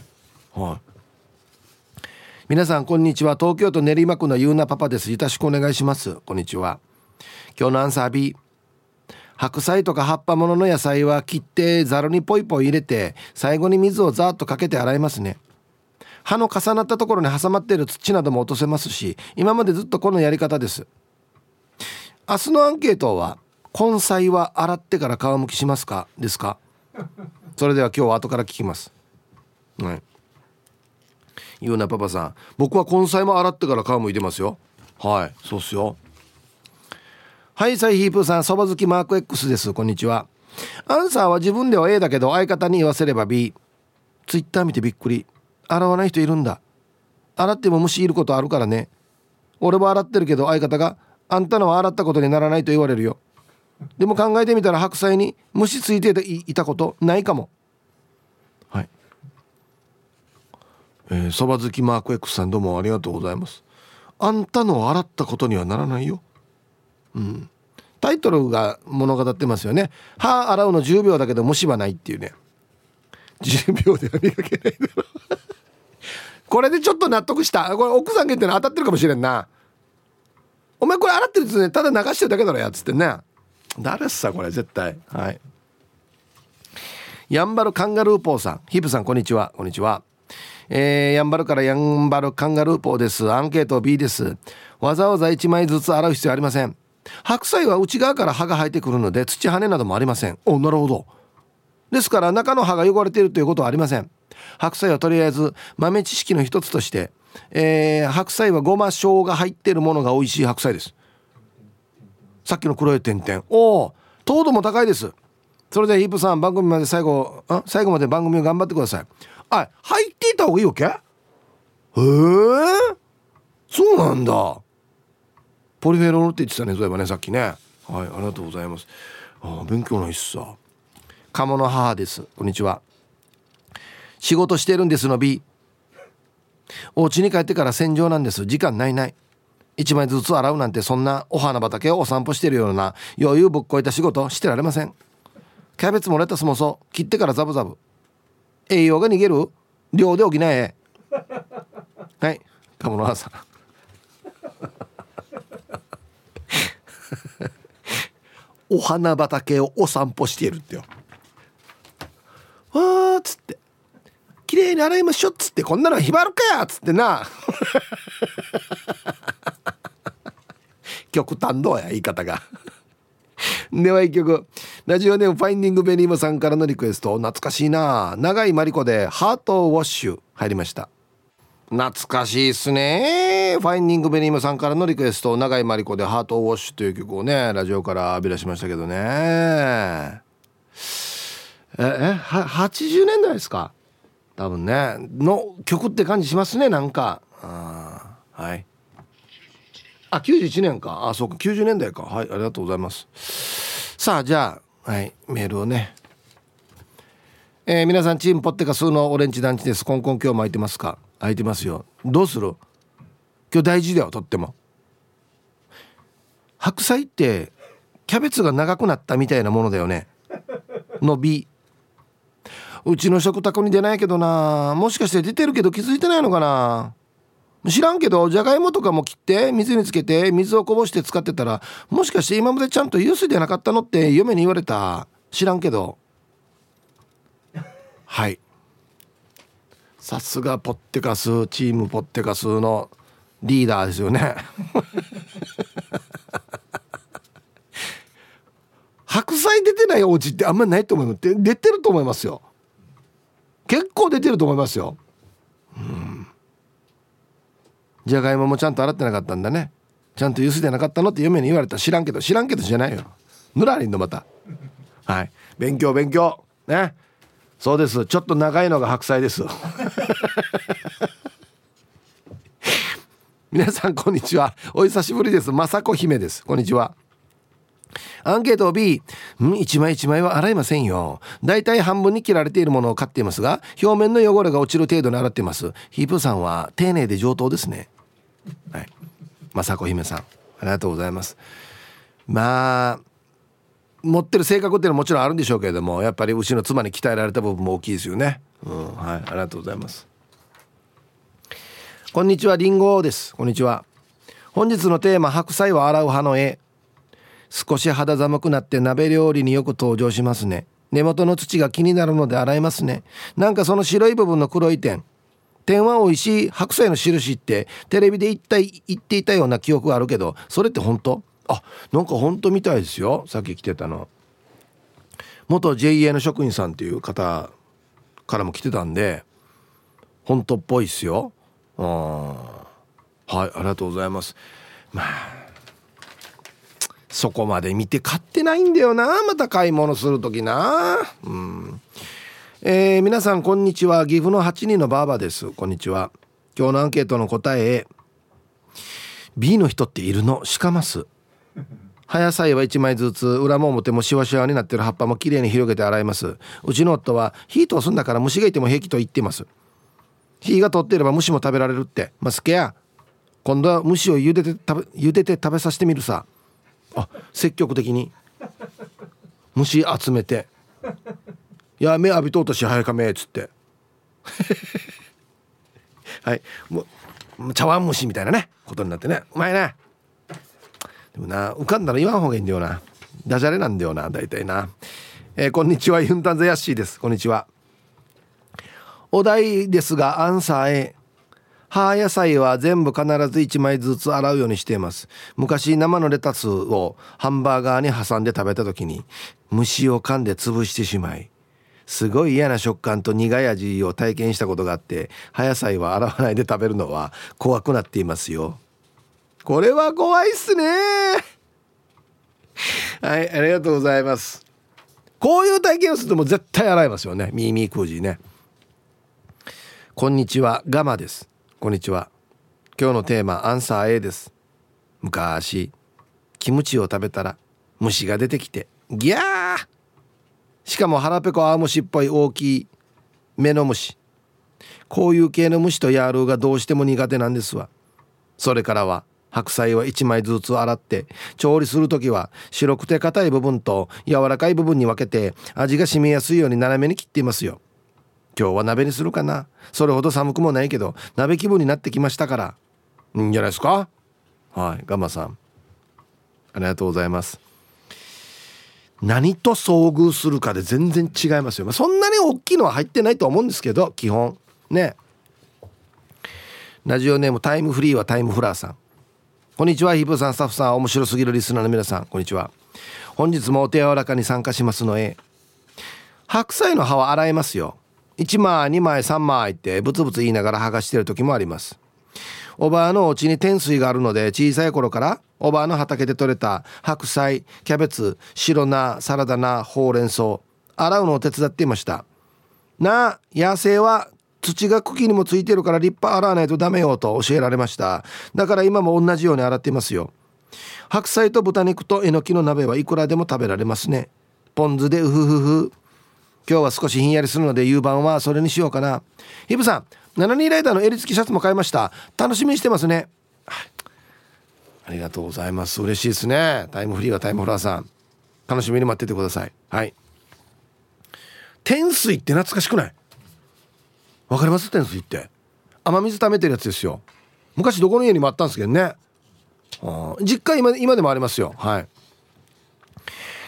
はい。皆さんこんにちは。東京都練馬区のゆうなパパです。よろしくお願いします。こんにちは。今日のアンサー B 白菜とか葉っぱものの野菜は切ってざるにポイポイ入れて最後に水をザーッとかけて洗いますね。葉の重なったところに挟まっている土なども落とせますし今までずっとこのやり方です。明日のアンケートは根菜は洗ってから皮むきしますか？ですか？それでは今日は後から聞きます。はい。ゆうなパパさん。僕は根菜も洗ってから皮むいてますよ。はい。そうっすよ。はいサイヒープーさん。そば好きマーク X です。こんにちは。アンサーは自分では A だけど相方に言わせれば B ツイッター見てびっくり。洗わない人いるんだ。洗っても虫いることあるからね。俺は洗ってるけど相方があんたのは洗ったことにならないと言われるよ。でも考えてみたら白菜に虫ついていたことないかも。はい。えそば好きマーク X さんどうもありがとうございます。あんたの洗ったことにはならないよ。うん。タイトルが物語ってますよね。歯洗うの10秒だけど虫歯ないっていうね。10秒では磨けないだろ これでちょっと納得した。これ奥さん限定の当たってるかもしれんな。お前これ洗ってるっつねただ流してるだけだろやっつってね。誰っさこれ絶対。はい。やんばるカンガルーポーさん。ヒブさんこんにちは。こんにちは。えー、やんばるからやんばるカンガルーポーです。アンケート B です。わざわざ1枚ずつ洗う必要ありません。白菜は内側から葉が生えてくるので土跳ねなどもありません。おなるほど。ですから中の葉が汚れているということはありません。白菜はとりあえず豆知識の一つとして、えー、白菜はごま生姜入っているものが美味しい白菜です。さっきの黒い点々。おお糖度も高いです。それでヒープさん番組まで最後あ最後まで番組を頑張ってください。あ入っていた方がいいわけ？へえ。そうなんだ。ポリフェノールって言ってたねそういえばねさっきね。はいありがとうございます。あ勉強ないっすさ鴨の母です。こんにちは。仕事してるんですの B お家に帰ってから洗浄なんです。時間ないない1枚ずつ洗うなんてそんなお花畑をお散歩してるような余裕ぶっこいた仕事してられません。キャベツもレタスもそう。切ってからザブザブ。栄養が逃げる量で補え。はい。鴨の朝お花畑をお散歩しているってよ。わーっつって。綺麗に洗いましょうっつって。こんなのひばるかやっつってな。極端どうや言い方が。では一曲。ラジオネームファインディングベリームさんからのリクエスト。懐かしいな。長いマリコでハートウォッシュ。入りました。懐かしいっすね。ファインディングベリームさんからのリクエスト。長いマリコでハートウォッシュという曲をねラジオから浴び出しましたけどね。ええ80年代ですか？多分ね。の曲って感じしますねなんか。あはい。あ91年か。あそうか。90年代か。はいありがとうございます。さあじゃあはいメールをね。えー、皆さんチームポッテカスのオレンジ団地です。コンコン今日巻いてますか？空いてますよ。どうする？今日大事だよとっても。白菜ってキャベツが長くなったみたいなものだよね。の B うちの食卓に出ないけどな。もしかして出てるけど気づいてないのかな？知らんけどじゃがいもとかも切って水につけて水をこぼして使ってたらもしかして今までちゃんと湯水でなかったのって嫁に言われた？知らんけど。はい。さすがポッテカスチームポッテカスのリーダーですよね。白菜出てないお家ってあんまりないと思います出てると思いますよ。結構出てると思いますよ。うん。じゃがいももちゃんと洗ってなかったんだね。ちゃんとゆすでなかったの？って嫁に言われた。ら知らんけど知らんけどじゃないよ。ぬらりんのまた。はい。勉強勉強。ね。そうです。ちょっと長いのが白菜です。皆さんこんにちは。お久しぶりです。雅子姫です。こんにちは。アンケート B ん1枚1枚は洗いませんよ。だいたい半分に切られているものを買っていますが表面の汚れが落ちる程度に洗っています。ヒープさんは丁寧で上等ですね。はい。雅子姫さんありがとうございます。まあ持ってる性格っていうのはもちろんあるんでしょうけれどもやっぱり牛の妻に鍛えられた部分も大きいですよね。うんはい。ありがとうございます。こんにちはりんごです。こんにちは。本日のテーマ白菜を洗う派の絵。少し肌寒くなって鍋料理によく登場しますね。根元の土が気になるので洗いますね。なんかその白い部分の黒い点。天は美味しい白菜の印ってテレビで言った言っていたような記憶があるけどそれって本当？あなんか本当みたいですよさっき来てたの。元 JA の職員さんっていう方からも来てたんで本当っぽいっすよ。あはいありがとうございます。まあそこまで見て買ってないんだよなまた買い物する時な。うん。えー、皆さんこんにちは。岐阜の8人のばあばです。こんにちは。今日のアンケートの答え B の人っているの？しかます。葉野菜は1枚ずつ。裏も表もシワシワになってる葉っぱもきれいに広げて洗います。うちの夫は火通すんだから虫がいても平気と言っています。火が通っていれば虫も食べられるって。まあ、すけや。今度は虫を茹でて食べ茹でて食べさせてみるさ。あ積極的に。虫集めて「や目浴びとうとし早かめ」っつって。はい。もう茶碗蒸しみたいなねことになってね。うまいねでもな浮かんだら言わん方がいいんだよな。ダジャレなんだよな大体な。えー、こんにちはユンタンザヤッシーです。こんにちは。お題ですがアンサー A 葉野菜は全部必ず1枚ずつ洗うようにしています。昔生のレタスをハンバーガーに挟んで食べた時に虫を噛んで潰してしまいすごい嫌な食感と苦い味を体験したことがあって葉野菜は洗わないで食べるのは怖くなっていますよ。これは怖いっすね。はいありがとうございます。こういう体験をするとも絶対洗いますよね。ミーミークージーね。こんにちはガマです。こんにちは。今日のテーマアンサー A です。昔キムチを食べたら虫が出てきてギャーしかも腹ペコ青虫っぽい大きい目の虫。こういう系の虫とヤールがどうしても苦手なんですわ。それからは白菜は1枚ずつ洗って調理する時は白くて硬い部分と柔らかい部分に分けて味が染みやすいように斜めに切っていますよ。今日は鍋にするかな。それほど寒くもないけど鍋気分になってきましたから。いいんじゃないですか？はいガマさん。ありがとうございます。何と遭遇するかで全然違いますよ、まあ、そんなに大きいのは入ってないと思うんですけど基本。ね。ラジオネームタイムフリーはタイムフラーさん。こんにちはヒブさんスタッフさん。面白すぎるリスナーの皆さん。こんにちは。本日もお手柔らかに参加しますのへ白菜の葉は洗えますよ。1枚2枚3枚ってブツブツ言いながら剥がしてる時もあります。おばあのお家に天水があるので小さい頃からおばあの畑で採れた白菜キャベツ白菜サラダ菜ほうれん草洗うのを手伝っていました。なあ野生は土が茎にもついてるから立派洗わないとダメよと教えられました。だから今も同じように洗っていますよ。白菜と豚肉とえのきの鍋はいくらでも食べられますね。ポン酢でウフフフ今日は少しひんやりするので夕晩はそれにしようかな。ヒブさん72ライダーの襟付きシャツも買いました。楽しみにしてますね、はい、ありがとうございます。嬉しいですね。タイムフリーはタイムフラーさん。楽しみに待っててください。はい。天水って懐かしくない？わかります？天水って。雨水溜めてるやつですよ。昔どこの家にもあったんですけどね。実家今今でもありますよ。はい。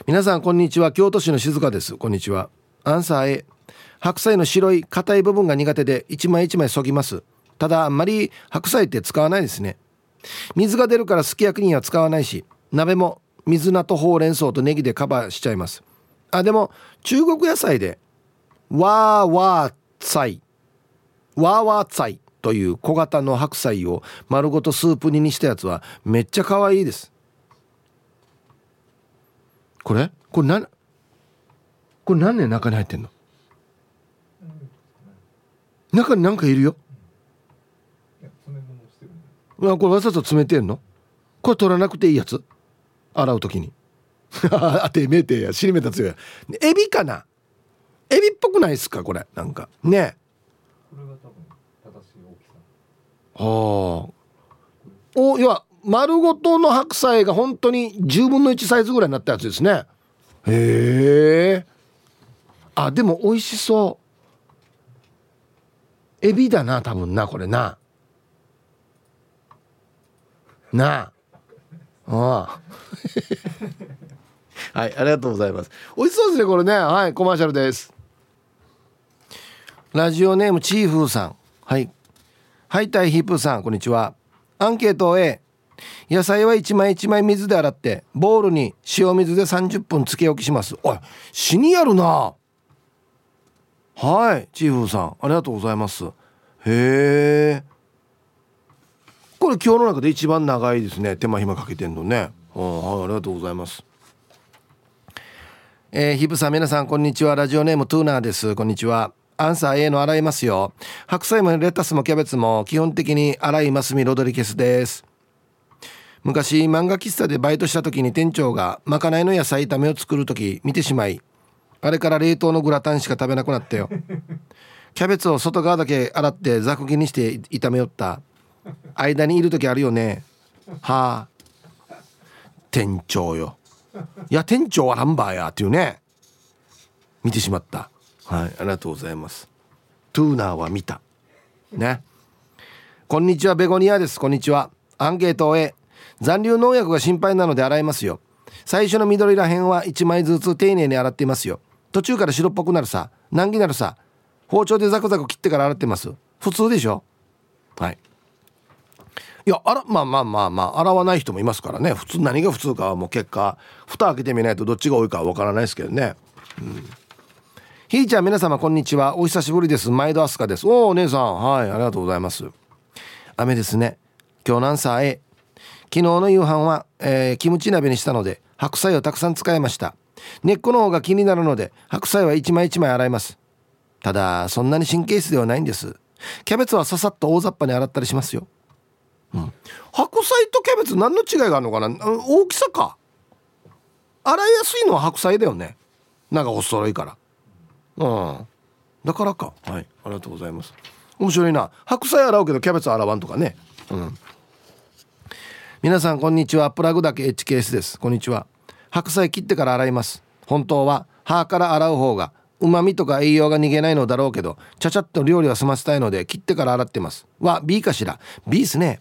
皆さんこんにちは。京都市の静香です。こんにちは。アンサー A 白菜の白い硬い部分が苦手で一枚一枚そぎます。ただあんまり白菜って使わないですね。水が出るからすき焼きには使わないし鍋も水菜とほうれん草とネギでカバーしちゃいます。あでも中国野菜でワーワー菜ワーワー菜という小型の白菜を丸ごとスープ煮にしたやつはめっちゃ可愛いです。これ？これ何これ何年中に入ってんの？中に何かいるよ。あこれわざと詰めてんの？これ取らなくていいやつ。洗う時に。あてめえてや。尻めた強いエビかな？エビっぽくないですか？これ。なんか。ねこれが多分正しい大きさ。はあ。おいや丸ごとの白菜が本当に10分の1サイズぐらいになったやつですね。へえ。あでも美味しそうエビだな多分なこれな。な。ああ。はいありがとうございます。美味しそうですねこれね。はいコマーシャルです。ラジオネームチーフーさん。はい。はいたいヒープーさんこんにちは。アンケート A 野菜は一枚一枚水で洗ってボウルに塩水で30分つけ置きします。おい死にやるな。はいチーフさんありがとうございます。へえ。これ今日の中で一番長いですね。手間暇かけてんのね、うん、はいありがとうございます。えー、ヒブさん皆さんこんにちは。ラジオネームトゥーナーです。こんにちは。アンサー A の洗いますよ。白菜もレタスもキャベツも基本的に洗いますみロドリケスです。昔漫画喫茶でバイトした時に店長がまかないの野菜炒めを作る時見てしまいあれから冷凍のグラタンしか食べなくなったよ。キャベツを外側だけ洗ってざく切りにして炒めよった。間にいる時あるよね。はあ。店長よ。いや店長はランバーやっていうね。見てしまった。はい。ありがとうございます。トゥーナーは見た。ね。こんにちは。ベゴニアです。こんにちは。アンケートを終え残留農薬が心配なので洗いますよ。最初の緑らへんは1枚ずつ丁寧に洗っていますよ。途中から白っぽくなるさ難儀なるさ包丁でザクザク切ってから洗ってます。普通でしょ？はい。いやあらまあまあまあまあ洗わない人もいますからね。普通何が普通かはもう結果蓋開けてみないとどっちが多いかは分からないですけどね。うん。ひーちゃん皆様こんにちは。お久しぶりです。毎度アスカです。おお姉さん。はいありがとうございます。雨ですね。今日なんさえ昨日の夕飯は、えー、キムチ鍋にしたので白菜をたくさん使いました。根っこの方が気になるので白菜は一枚一枚洗います。ただそんなに神経質ではないんです。キャベツはささっと大雑把に洗ったりしますよ。うん、白菜とキャベツ何の違いがあるのかな？大きさか。洗いやすいのは白菜だよね。なんか細いから。うん。だからか。はい。ありがとうございます。面白いな。白菜洗うけどキャベツ洗わんとかね。うん。皆さんこんにちは。プラグだけ HKS です。こんにちは。白菜切ってから洗います。本当は歯から洗う方が旨味とか栄養が逃げないのだろうけどちゃちゃっと料理は済ませたいので切ってから洗ってます。は B かしら。B っすね。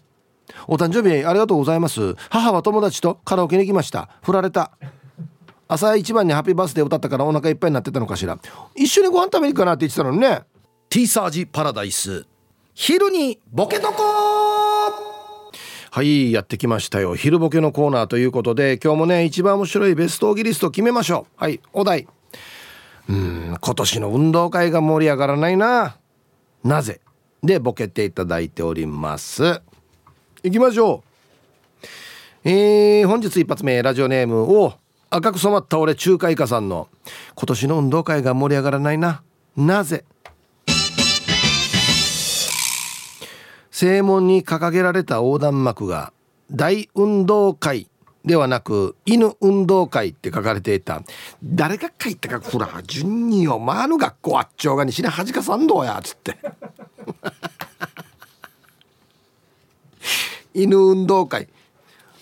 お誕生日ありがとうございます。母は友達とカラオケに行きました。振られた。朝一番にハッピーバースデー歌ったからお腹いっぱいになってたのかしら。一緒にご飯食べに行くかなって言ってたのにね。T サージパラダイス。昼にボケとこはいやってきましたよ。昼ボケのコーナーということで今日もね一番面白いベストオギリスト決めましょう。はいお題。うん今年の運動会が盛り上がらないな。なぜ？でボケていただいております。行きましょう。えー、本日一発目ラジオネームを赤く染まった俺中華イカさんの今年の運動会が盛り上がらないな。なぜ？正門に掲げられた横断幕が大運動会ではなく犬運動会って書かれていた。誰が書いたかこら順によまあの学校あっちょうがにしなはじかさんどうやっつって。犬運動会。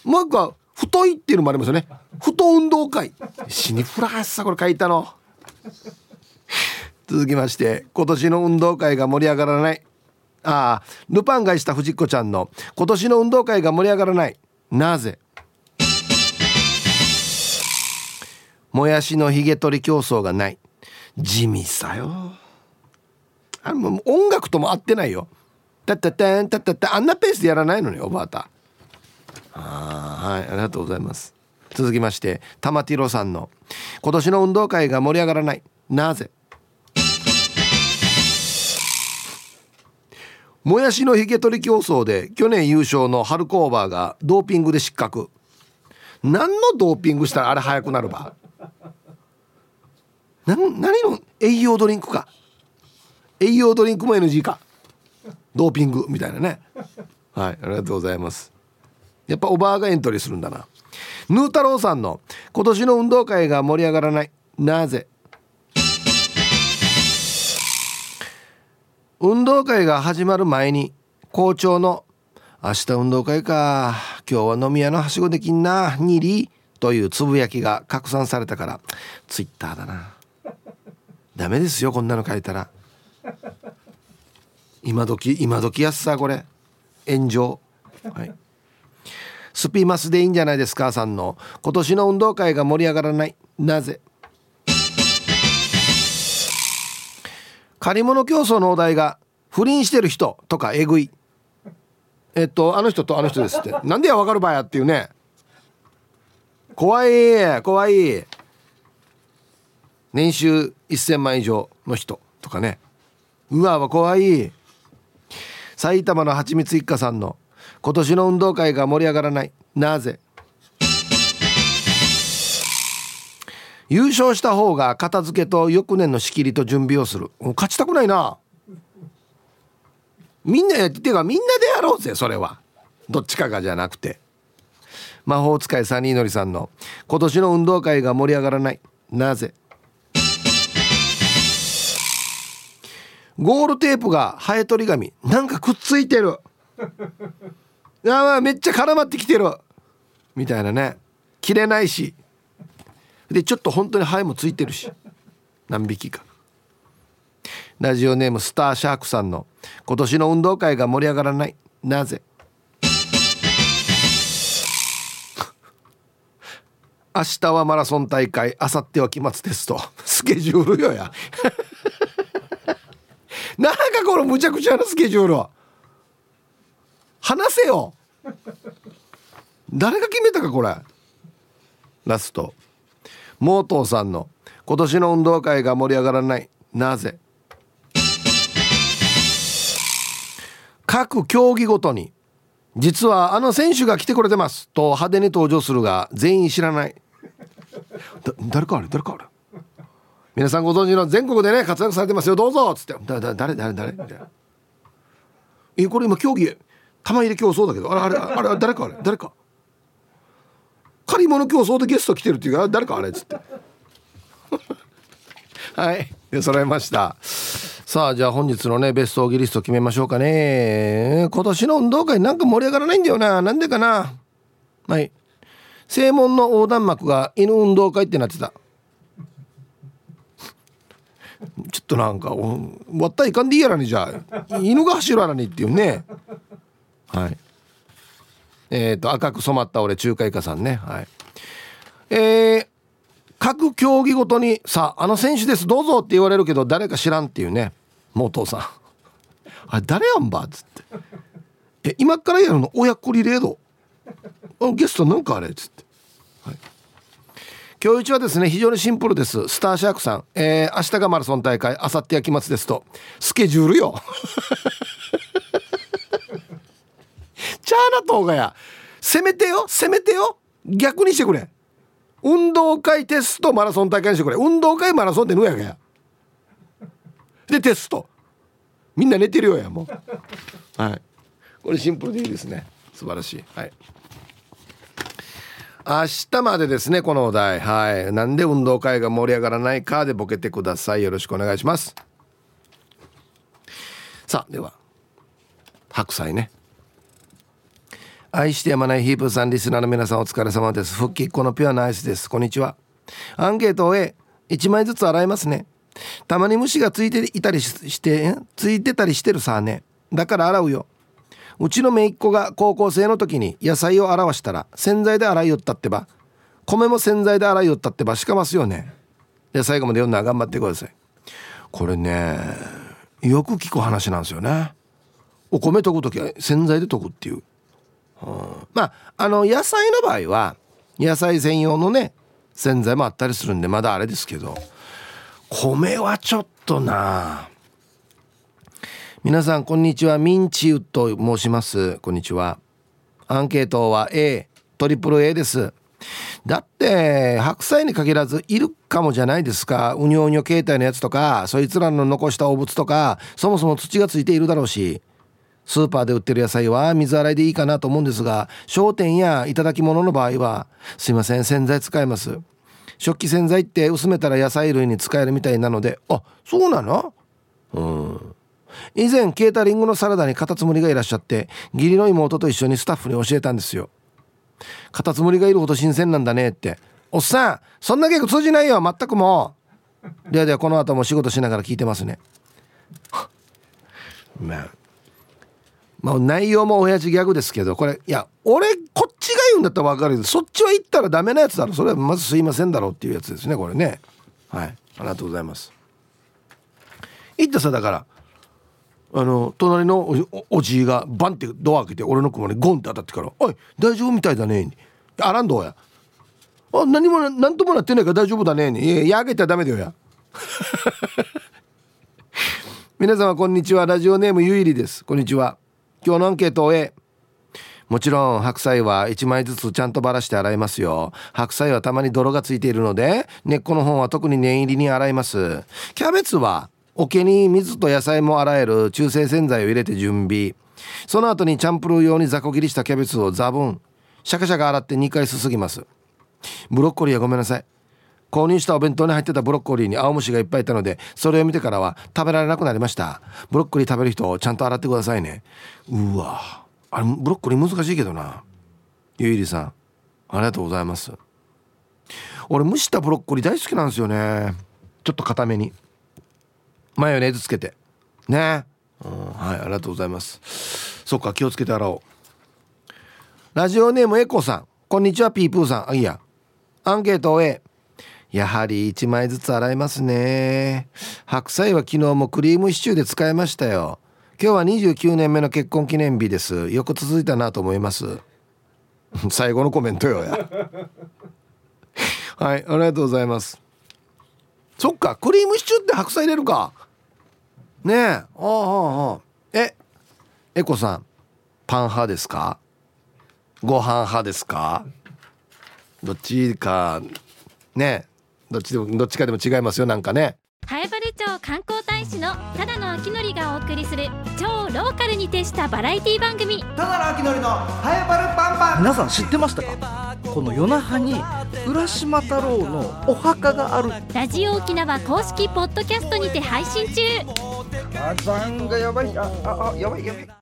もう一個は太いっていうのもありますよね。太運動会。死にフラーさこれ書いたの。続きまして今年の運動会が盛り上がらない。ああルパンがした藤子ちゃんの今年の運動会が盛り上がらない。なぜ？もやしのひげ取り競争がない。地味さよ。あもう音楽とも合ってないよ。たったたんたったたあんなペースでやらないのにおばあた。あはいありがとうございます。続きまして玉ティロさんの今年の運動会が盛り上がらない。なぜ？もやしのひげ取り競争で去年優勝のハルコーバーがドーピングで失格。何のドーピングしたらあれ速くなるば？な何の栄養ドリンクか？栄養ドリンクも NG か？ドーピングみたいなね。はいありがとうございます。やっぱおばあがエントリーするんだな。ヌー太郎さんの今年の運動会が盛り上がらない。なぜ？運動会が始まる前に校長の「明日運動会か。今日は飲み屋のはしごできんな。にり」というつぶやきが拡散されたから。ツイッターだな。ダメですよこんなの書いたら。今時今時やすさこれ。炎上。はい。スピマスでいいんじゃないですかさんの。今年の運動会が盛り上がらない。なぜ？借り物競争のお題が不倫してる人とかえぐい。えっとあの人とあの人ですって。なんでやわかるばやっていうね。怖い怖い。年収1000万以上の人とかね。うわ怖い。埼玉のはちみつ一家さんの今年の運動会が盛り上がらない。なぜ？優勝した方が片付けと翌年の仕切りと準備をする。勝ちたくないな。みんなやってかみんなでやろうぜそれは。どっちかがじゃなくて。魔法使いサニーのりさんの今年の運動会が盛り上がらない。なぜ？ゴールテープがハエ取り紙。なんかくっついてる。あめっちゃ絡まってきてる。みたいなね。切れないし。でちょっと本当にハエもついてるし。何匹か。ラジオネームスターシャークさんの今年の運動会が盛り上がらない。なぜ？明日はマラソン大会明後日は期末テスト。スケジュールよや。なんかこのむちゃくちゃなスケジュール話せよ。誰が決めたかこれ。ラスト。モートーさんの今年の運動会が盛り上がらないなぜ？各競技ごとに実はあの選手が来てくれてますと派手に登場するが全員知らない。誰かあれ誰かあれ皆さんご存知の全国でね活躍されてますよ。どうぞ！っつって。誰誰誰誰？みたいな。えこれ今競技玉入れ競争だけど。あれあれあれ誰かあれ？誰か。借り物競争でゲスト来てるっていうか誰かあれっつって。はい揃えました。さあじゃあ本日のねベストオギリスト決めましょうかね。今年の運動会なんか盛り上がらないんだよな。なんでかな。はい。正門の横断幕が犬運動会ってなってた。ちょっとなんか割ったいかんでいいやらにじゃあ犬が走るやらにっていうね。はい。え、ー、と赤く染まった俺中華イカさんね。はい。えー、各競技ごとにさああの選手です。どうぞって言われるけど誰か知らんっていうね。もうお父さん。あれ誰やんばっつって。え今からやるの親子リレードゲストなんかあれっつって、今日一はですね非常にシンプルです。スターシャークさん、えー、明日がマラソン大会明後日は期末ですと。スケジュールよ。チャーナトーがや。攻めてよ。攻めてよ。逆にしてくれ。運動会テストマラソン大会にしてくれ。運動会マラソンってぬやがやでテスト。みんな寝てるよやもう。はい。これシンプルでいいですね。素晴らしい。はい。明日までですねこのお題。はい。なんで運動会が盛り上がらないかでボケてください。よろしくお願いします。さあでは白菜ね。愛してやまないヒープさんリスナーの皆さんお疲れ様です。復帰っ子のピュアなアイスです。こんにちは。アンケートを A1 枚ずつ洗いますね。たまに虫がついていたりしてついてたりしてるさあね。だから洗うよ。うちの姪っ子が高校生の時に野菜を洗わしたら洗剤で洗いよったってば。米も洗剤で洗いよったってば。しかますよね。で最後まで読んだら頑張ってください。これねよく聞く話なんですよね。お米研ぐ時は洗剤で研ぐっていう。まああの野菜の場合は野菜専用のね洗剤もあったりするんでまだあれですけど米はちょっとな皆さんこんにちは。ミンチウッと申します。こんにちは。アンケートは A トリプル A です。だって白菜に限らずいるかもじゃないですか。うにょうにょ携帯のやつとかそいつらの残した汚物とかそもそも土がついているだろうし。スーパーで売ってる野菜は水洗いでいいかなと思うんですが商店や頂き物の場合はすいません洗剤使います。食器洗剤って薄めたら野菜類に使えるみたいなのであそうなの？うん。以前ケータリングのサラダにカタツムリがいらっしゃって義理の妹と一緒にスタッフに教えたんですよ。カタツムリがいるほど新鮮なんだねって。おっさんそんな結構通じないよ。全くもう。ではではこの後も仕事しながら聞いてますね。まあまあ、内容も親父ギャグですけどこれいや俺こっちが言うんだったら分かる。けどそっちは言ったらダメなやつだろ。それはまずすいませんだろうっていうやつですねこれね。はい。ありがとうございます。言ったさだからあの隣のおおじいがバンってドア開けて俺の車にゴンって当たってから「おい大丈夫みたいだね」あらんどうや」あ何も何ともなってないから大丈夫だね」いやいやあげたらダメだよや。皆様こんにちは。ラジオネームゆいりです。こんにちは。今日のアンケートを A もちろん白菜は1枚ずつちゃんとばらして洗いますよ。白菜はたまに泥がついているので根っこの方は特に念入りに洗います。キャベツは桶に水と野菜も洗える中性洗剤を入れて準備。その後にチャンプルー用に雑魚切りしたキャベツをザブン。シャカシャカ洗って2回すすぎます。ブロッコリーはごめんなさい。購入したお弁当に入ってたブロッコリーに青虫がいっぱいいたのでそれを見てからは食べられなくなりました。ブロッコリー食べる人ちゃんと洗ってくださいね。うわ。あれブロッコリー難しいけどな。ゆいりさん。ありがとうございます。俺蒸したブロッコリー大好きなんですよね。ちょっと固めに。マヨネーズつけて。ね。うん、はいありがとうございます。そっか気をつけて洗おう。ラジオネームエコさん。こんにちはピープーさん。あいや。アンケートを A やはり1枚ずつ洗いますね。白菜は昨日もクリームシチューで使いましたよ。今日は29年目の結婚記念日です。よく続いたなと思います。最後のコメントよや。はいありがとうございます。そっかクリームシチューって白菜入れるか。ねえ。ああああ。えエコさんパン派ですか？ご飯派ですか？どっちか。ねどっちでもどっちかでも違いますよなんかね。南風原町観光大使のただの秋のりがお送りする超ローカルに徹したバラエティ番組。ただの秋のりのハエバルパンパン。皆さん知ってましたか？この夜那覇に浦島太郎のお墓がある。ラジオ沖縄公式ポッドキャストにて配信中。火山がやばい。ああやばいやばい